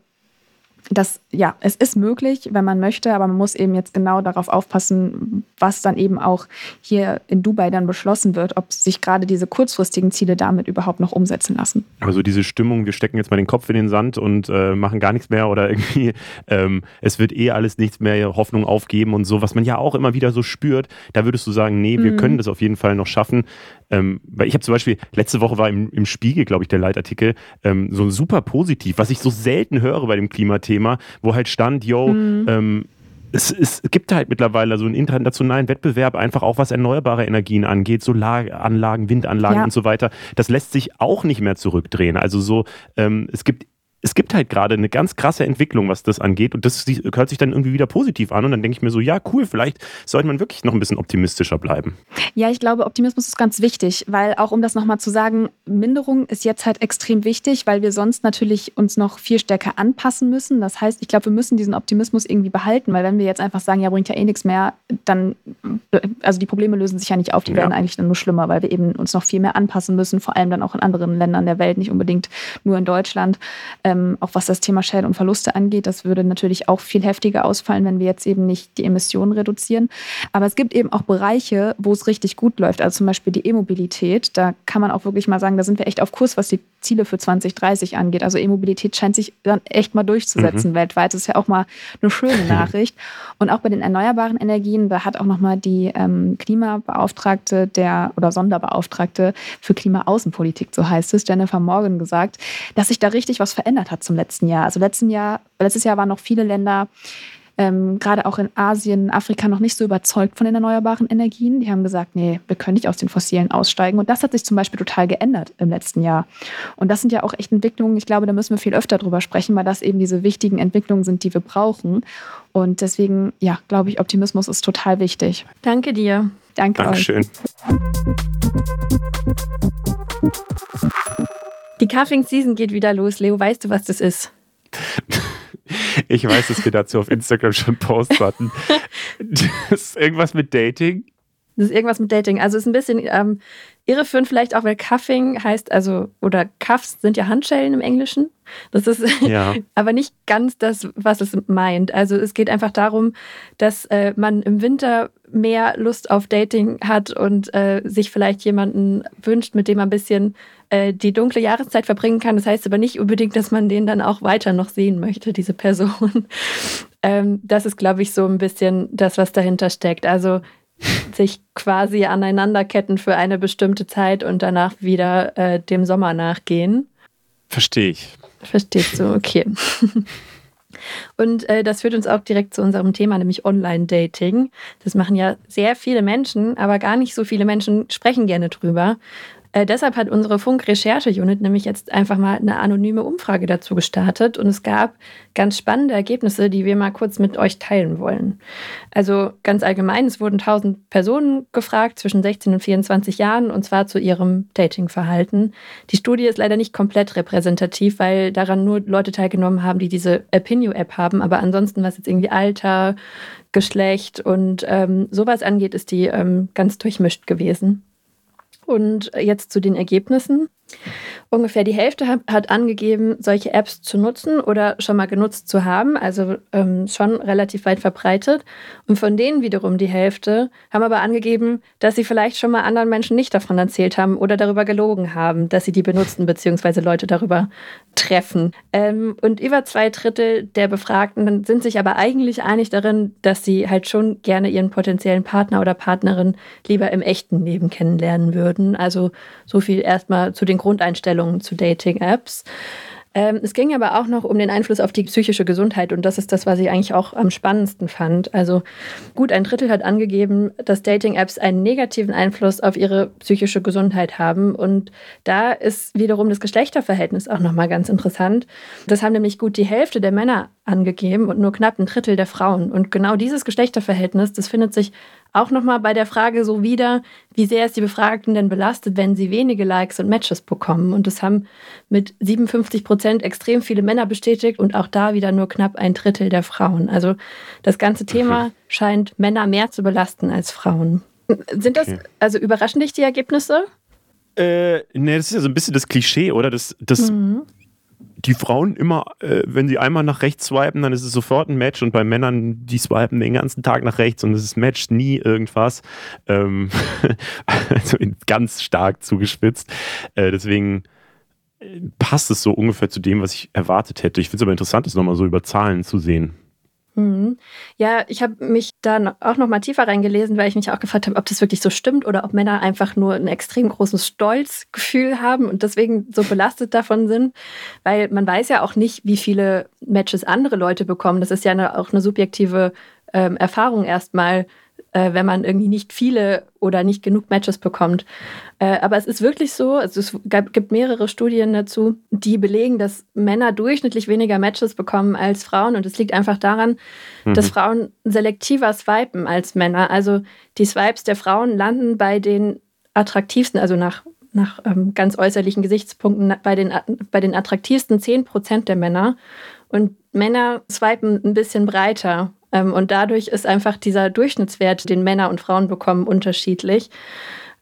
D: das, ja, es ist möglich, wenn man möchte, aber man muss eben jetzt genau darauf aufpassen, was dann eben auch hier in Dubai dann beschlossen wird, ob sich gerade diese kurzfristigen Ziele damit überhaupt noch umsetzen lassen.
A: Also diese Stimmung, wir stecken jetzt mal den Kopf in den Sand und äh, machen gar nichts mehr oder irgendwie, ähm, es wird eh alles nichts mehr, Hoffnung aufgeben und so, was man ja auch immer wieder so spürt, da würdest du sagen, nee, wir mhm. können das auf jeden Fall noch schaffen. Ähm, weil ich habe zum Beispiel, letzte Woche war im, im Spiegel, glaube ich, der Leitartikel, ähm, so super positiv, was ich so selten höre bei dem Klimathema, wo halt stand, yo, mhm. ähm, es, es, gibt halt mittlerweile so einen internationalen Wettbewerb, einfach auch was erneuerbare Energien angeht, Solaranlagen, Windanlagen ja. und so weiter. Das lässt sich auch nicht mehr zurückdrehen. Also so, ähm, es gibt es gibt halt gerade eine ganz krasse Entwicklung, was das angeht. Und das hört sich dann irgendwie wieder positiv an. Und dann denke ich mir so, ja, cool, vielleicht sollte man wirklich noch ein bisschen optimistischer bleiben.
D: Ja, ich glaube, Optimismus ist ganz wichtig, weil auch um das nochmal zu sagen, Minderung ist jetzt halt extrem wichtig, weil wir sonst natürlich uns noch viel stärker anpassen müssen. Das heißt, ich glaube, wir müssen diesen Optimismus irgendwie behalten, weil wenn wir jetzt einfach sagen, ja, bringt ja eh nichts mehr, dann, also die Probleme lösen sich ja nicht auf, die ja. werden eigentlich dann nur schlimmer, weil wir eben uns noch viel mehr anpassen müssen, vor allem dann auch in anderen Ländern der Welt, nicht unbedingt nur in Deutschland. Ähm, ähm, auch was das Thema Schäden und Verluste angeht. Das würde natürlich auch viel heftiger ausfallen, wenn wir jetzt eben nicht die Emissionen reduzieren. Aber es gibt eben auch Bereiche, wo es richtig gut läuft. Also zum Beispiel die E-Mobilität. Da kann man auch wirklich mal sagen, da sind wir echt auf Kurs, was die Ziele für 2030 angeht. Also E-Mobilität scheint sich dann echt mal durchzusetzen mhm. weltweit. Das ist ja auch mal eine schöne Nachricht. Und auch bei den erneuerbaren Energien, da hat auch nochmal die ähm, Klimabeauftragte der oder Sonderbeauftragte für Klimaaußenpolitik, so heißt es, Jennifer Morgan gesagt, dass sich da richtig was verändert hat zum letzten Jahr. Also letzten Jahr, letztes Jahr waren noch viele Länder ähm, gerade auch in Asien, Afrika noch nicht so überzeugt von den erneuerbaren Energien. Die haben gesagt, nee, wir können nicht aus den Fossilen aussteigen. Und das hat sich zum Beispiel total geändert im letzten Jahr. Und das sind ja auch echt Entwicklungen, ich glaube, da müssen wir viel öfter drüber sprechen, weil das eben diese wichtigen Entwicklungen sind, die wir brauchen. Und deswegen, ja, glaube ich, Optimismus ist total wichtig.
B: Danke dir.
D: Danke
A: Dankeschön. euch.
B: Die Cuffing Season geht wieder los. Leo, weißt du, was das ist?
A: Ich weiß, dass wir dazu auf Instagram schon Posts hatten. Das ist irgendwas mit Dating.
B: Das ist irgendwas mit Dating. Also es ist ein bisschen ähm, irreführend vielleicht auch, weil Cuffing heißt, also, oder Cuffs sind ja Handschellen im Englischen. Das ist ja. aber nicht ganz das, was es meint. Also es geht einfach darum, dass äh, man im Winter mehr Lust auf Dating hat und äh, sich vielleicht jemanden wünscht, mit dem man ein bisschen äh, die dunkle Jahreszeit verbringen kann. Das heißt aber nicht unbedingt, dass man den dann auch weiter noch sehen möchte, diese Person. ähm, das ist, glaube ich, so ein bisschen das, was dahinter steckt. Also sich quasi aneinanderketten für eine bestimmte Zeit und danach wieder äh, dem Sommer nachgehen.
A: Verstehe ich.
B: Verstehst du, okay. Und äh, das führt uns auch direkt zu unserem Thema, nämlich Online-Dating. Das machen ja sehr viele Menschen, aber gar nicht so viele Menschen sprechen gerne drüber. Äh, deshalb hat unsere Funk-Recherche-Unit nämlich jetzt einfach mal eine anonyme Umfrage dazu gestartet und es gab ganz spannende Ergebnisse, die wir mal kurz mit euch teilen wollen. Also ganz allgemein, es wurden 1000 Personen gefragt zwischen 16 und 24 Jahren und zwar zu ihrem Dating-Verhalten. Die Studie ist leider nicht komplett repräsentativ, weil daran nur Leute teilgenommen haben, die diese Opinio-App haben, aber ansonsten, was jetzt irgendwie Alter, Geschlecht und ähm, sowas angeht, ist die ähm, ganz durchmischt gewesen. Und jetzt zu den Ergebnissen. Ungefähr die Hälfte hat angegeben, solche Apps zu nutzen oder schon mal genutzt zu haben, also ähm, schon relativ weit verbreitet. Und von denen wiederum die Hälfte haben aber angegeben, dass sie vielleicht schon mal anderen Menschen nicht davon erzählt haben oder darüber gelogen haben, dass sie die benutzen, beziehungsweise Leute darüber treffen. Ähm, und über zwei Drittel der Befragten sind sich aber eigentlich einig darin, dass sie halt schon gerne ihren potenziellen Partner oder Partnerin lieber im echten Leben kennenlernen würden. Also so viel erstmal zu den Grundeinstellungen zu Dating-Apps. Ähm, es ging aber auch noch um den Einfluss auf die psychische Gesundheit und das ist das, was ich eigentlich auch am spannendsten fand. Also gut ein Drittel hat angegeben, dass Dating-Apps einen negativen Einfluss auf ihre psychische Gesundheit haben und da ist wiederum das Geschlechterverhältnis auch nochmal ganz interessant. Das haben nämlich gut die Hälfte der Männer angegeben und nur knapp ein Drittel der Frauen. Und genau dieses Geschlechterverhältnis, das findet sich auch nochmal bei der Frage so wieder, wie sehr ist die Befragten denn belastet, wenn sie wenige Likes und Matches bekommen. Und das haben mit 57 Prozent extrem viele Männer bestätigt und auch da wieder nur knapp ein Drittel der Frauen. Also das ganze Thema scheint Männer mehr zu belasten als Frauen. Sind das, also überraschen dich die Ergebnisse?
A: Äh, ne, das ist ja so ein bisschen das Klischee, oder? Das, das mhm die Frauen immer, äh, wenn sie einmal nach rechts swipen, dann ist es sofort ein Match und bei Männern, die swipen den ganzen Tag nach rechts und es ist Match nie irgendwas. Ähm, also ganz stark zugespitzt. Äh, deswegen äh, passt es so ungefähr zu dem, was ich erwartet hätte. Ich finde es aber interessant, das nochmal so über Zahlen zu sehen.
B: Mhm. Ja, ich habe mich da auch noch mal tiefer reingelesen, weil ich mich auch gefragt habe, ob das wirklich so stimmt oder ob Männer einfach nur ein extrem großes Stolzgefühl haben und deswegen so belastet davon sind. Weil man weiß ja auch nicht, wie viele Matches andere Leute bekommen. Das ist ja eine, auch eine subjektive ähm, Erfahrung erstmal, äh, wenn man irgendwie nicht viele oder nicht genug Matches bekommt. Äh, aber es ist wirklich so, also es gibt mehrere Studien dazu, die belegen, dass Männer durchschnittlich weniger Matches bekommen als Frauen. Und es liegt einfach daran, mhm. dass Frauen selektiver swipen als Männer. Also die Swipes der Frauen landen bei den attraktivsten, also nach, nach ähm, ganz äußerlichen Gesichtspunkten, bei den, bei den attraktivsten 10 Prozent der Männer. Und Männer swipen ein bisschen breiter und dadurch ist einfach dieser Durchschnittswert, den Männer und Frauen bekommen, unterschiedlich.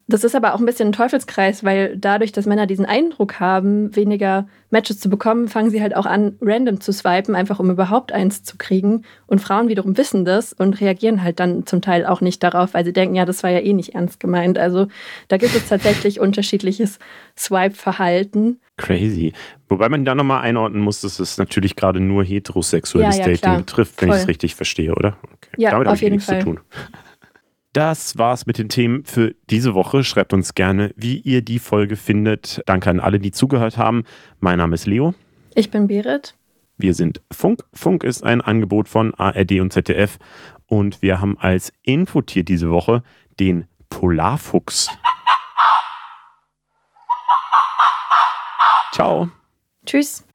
B: Das ist aber auch ein bisschen ein Teufelskreis, weil dadurch, dass Männer diesen Eindruck haben, weniger Matches zu bekommen, fangen sie halt auch an, random zu swipen, einfach um überhaupt eins zu kriegen. Und Frauen wiederum wissen das und reagieren halt dann zum Teil auch nicht darauf, weil sie denken, ja, das war ja eh nicht ernst gemeint. Also da gibt es tatsächlich unterschiedliches Swipe-Verhalten.
A: Crazy. Wobei man da nochmal einordnen muss, dass es natürlich gerade nur heterosexuelles ja, ja, Dating klar. betrifft, wenn ich es richtig verstehe, oder?
B: Okay. Ja, Damit auf jeden Fall. Zu tun.
A: Das war's mit den Themen für diese Woche. Schreibt uns gerne, wie ihr die Folge findet. Danke an alle, die zugehört haben. Mein Name ist Leo.
B: Ich bin Berit.
A: Wir sind Funk. Funk ist ein Angebot von ARD und ZDF. Und wir haben als Infotier diese Woche den Polarfuchs. Ciao.
B: Tschüss.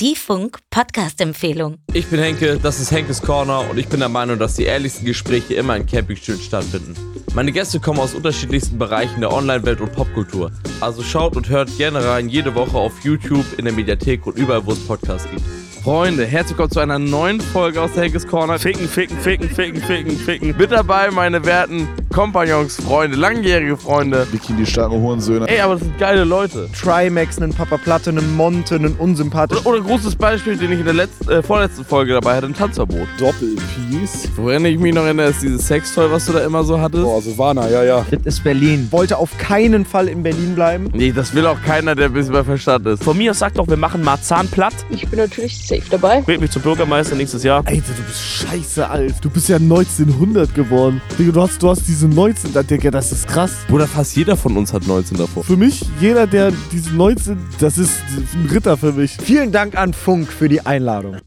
E: Die Funk-Podcast-Empfehlung.
F: Ich bin Henke, das ist Henkes Corner und ich bin der Meinung, dass die ehrlichsten Gespräche immer in Campingstühlen stattfinden. Meine Gäste kommen aus unterschiedlichsten Bereichen der Online-Welt und Popkultur. Also schaut und hört gerne rein, jede Woche auf YouTube, in der Mediathek und überall, wo es Podcasts gibt. Freunde, herzlich willkommen zu einer neuen Folge aus der Henkes Corner. Ficken, ficken, ficken, ficken, ficken, ficken. Mit dabei meine werten Kompagnons, Freunde, langjährige Freunde.
G: Bikini starke Hurensöhne.
F: Ey, aber das sind geile Leute.
H: Trimax, einen Papa Platte, einen Monte, einen unsympathischen.
F: Oder, oder ein großes Beispiel, den ich in der letzten, äh, vorletzten Folge dabei hatte, ein Tanzverbot.
G: Doppelpiece.
F: Woran ich mich noch erinnere, ist dieses Sextoy, was du da immer so hattest.
G: Boah, Silvana, ja, ja.
H: Das ist Berlin. Wollte auf keinen Fall in Berlin bleiben.
F: Nee, das will auch keiner, der ein bisschen bei Verstand ist.
I: Von mir aus sagt doch, wir machen Marzahn platt.
J: Ich bin natürlich safe dabei.
I: Wählt mich zum Bürgermeister nächstes Jahr.
G: Alter, du bist scheiße alt. Du bist ja 1900 geworden. Digga, du hast, du hast diese
K: diese 19 da, Digga, das ist krass.
F: Bruder, fast jeder von uns hat 19 davor.
K: Für mich, jeder, der diese 19, das ist ein Ritter für mich.
L: Vielen Dank an Funk für die Einladung.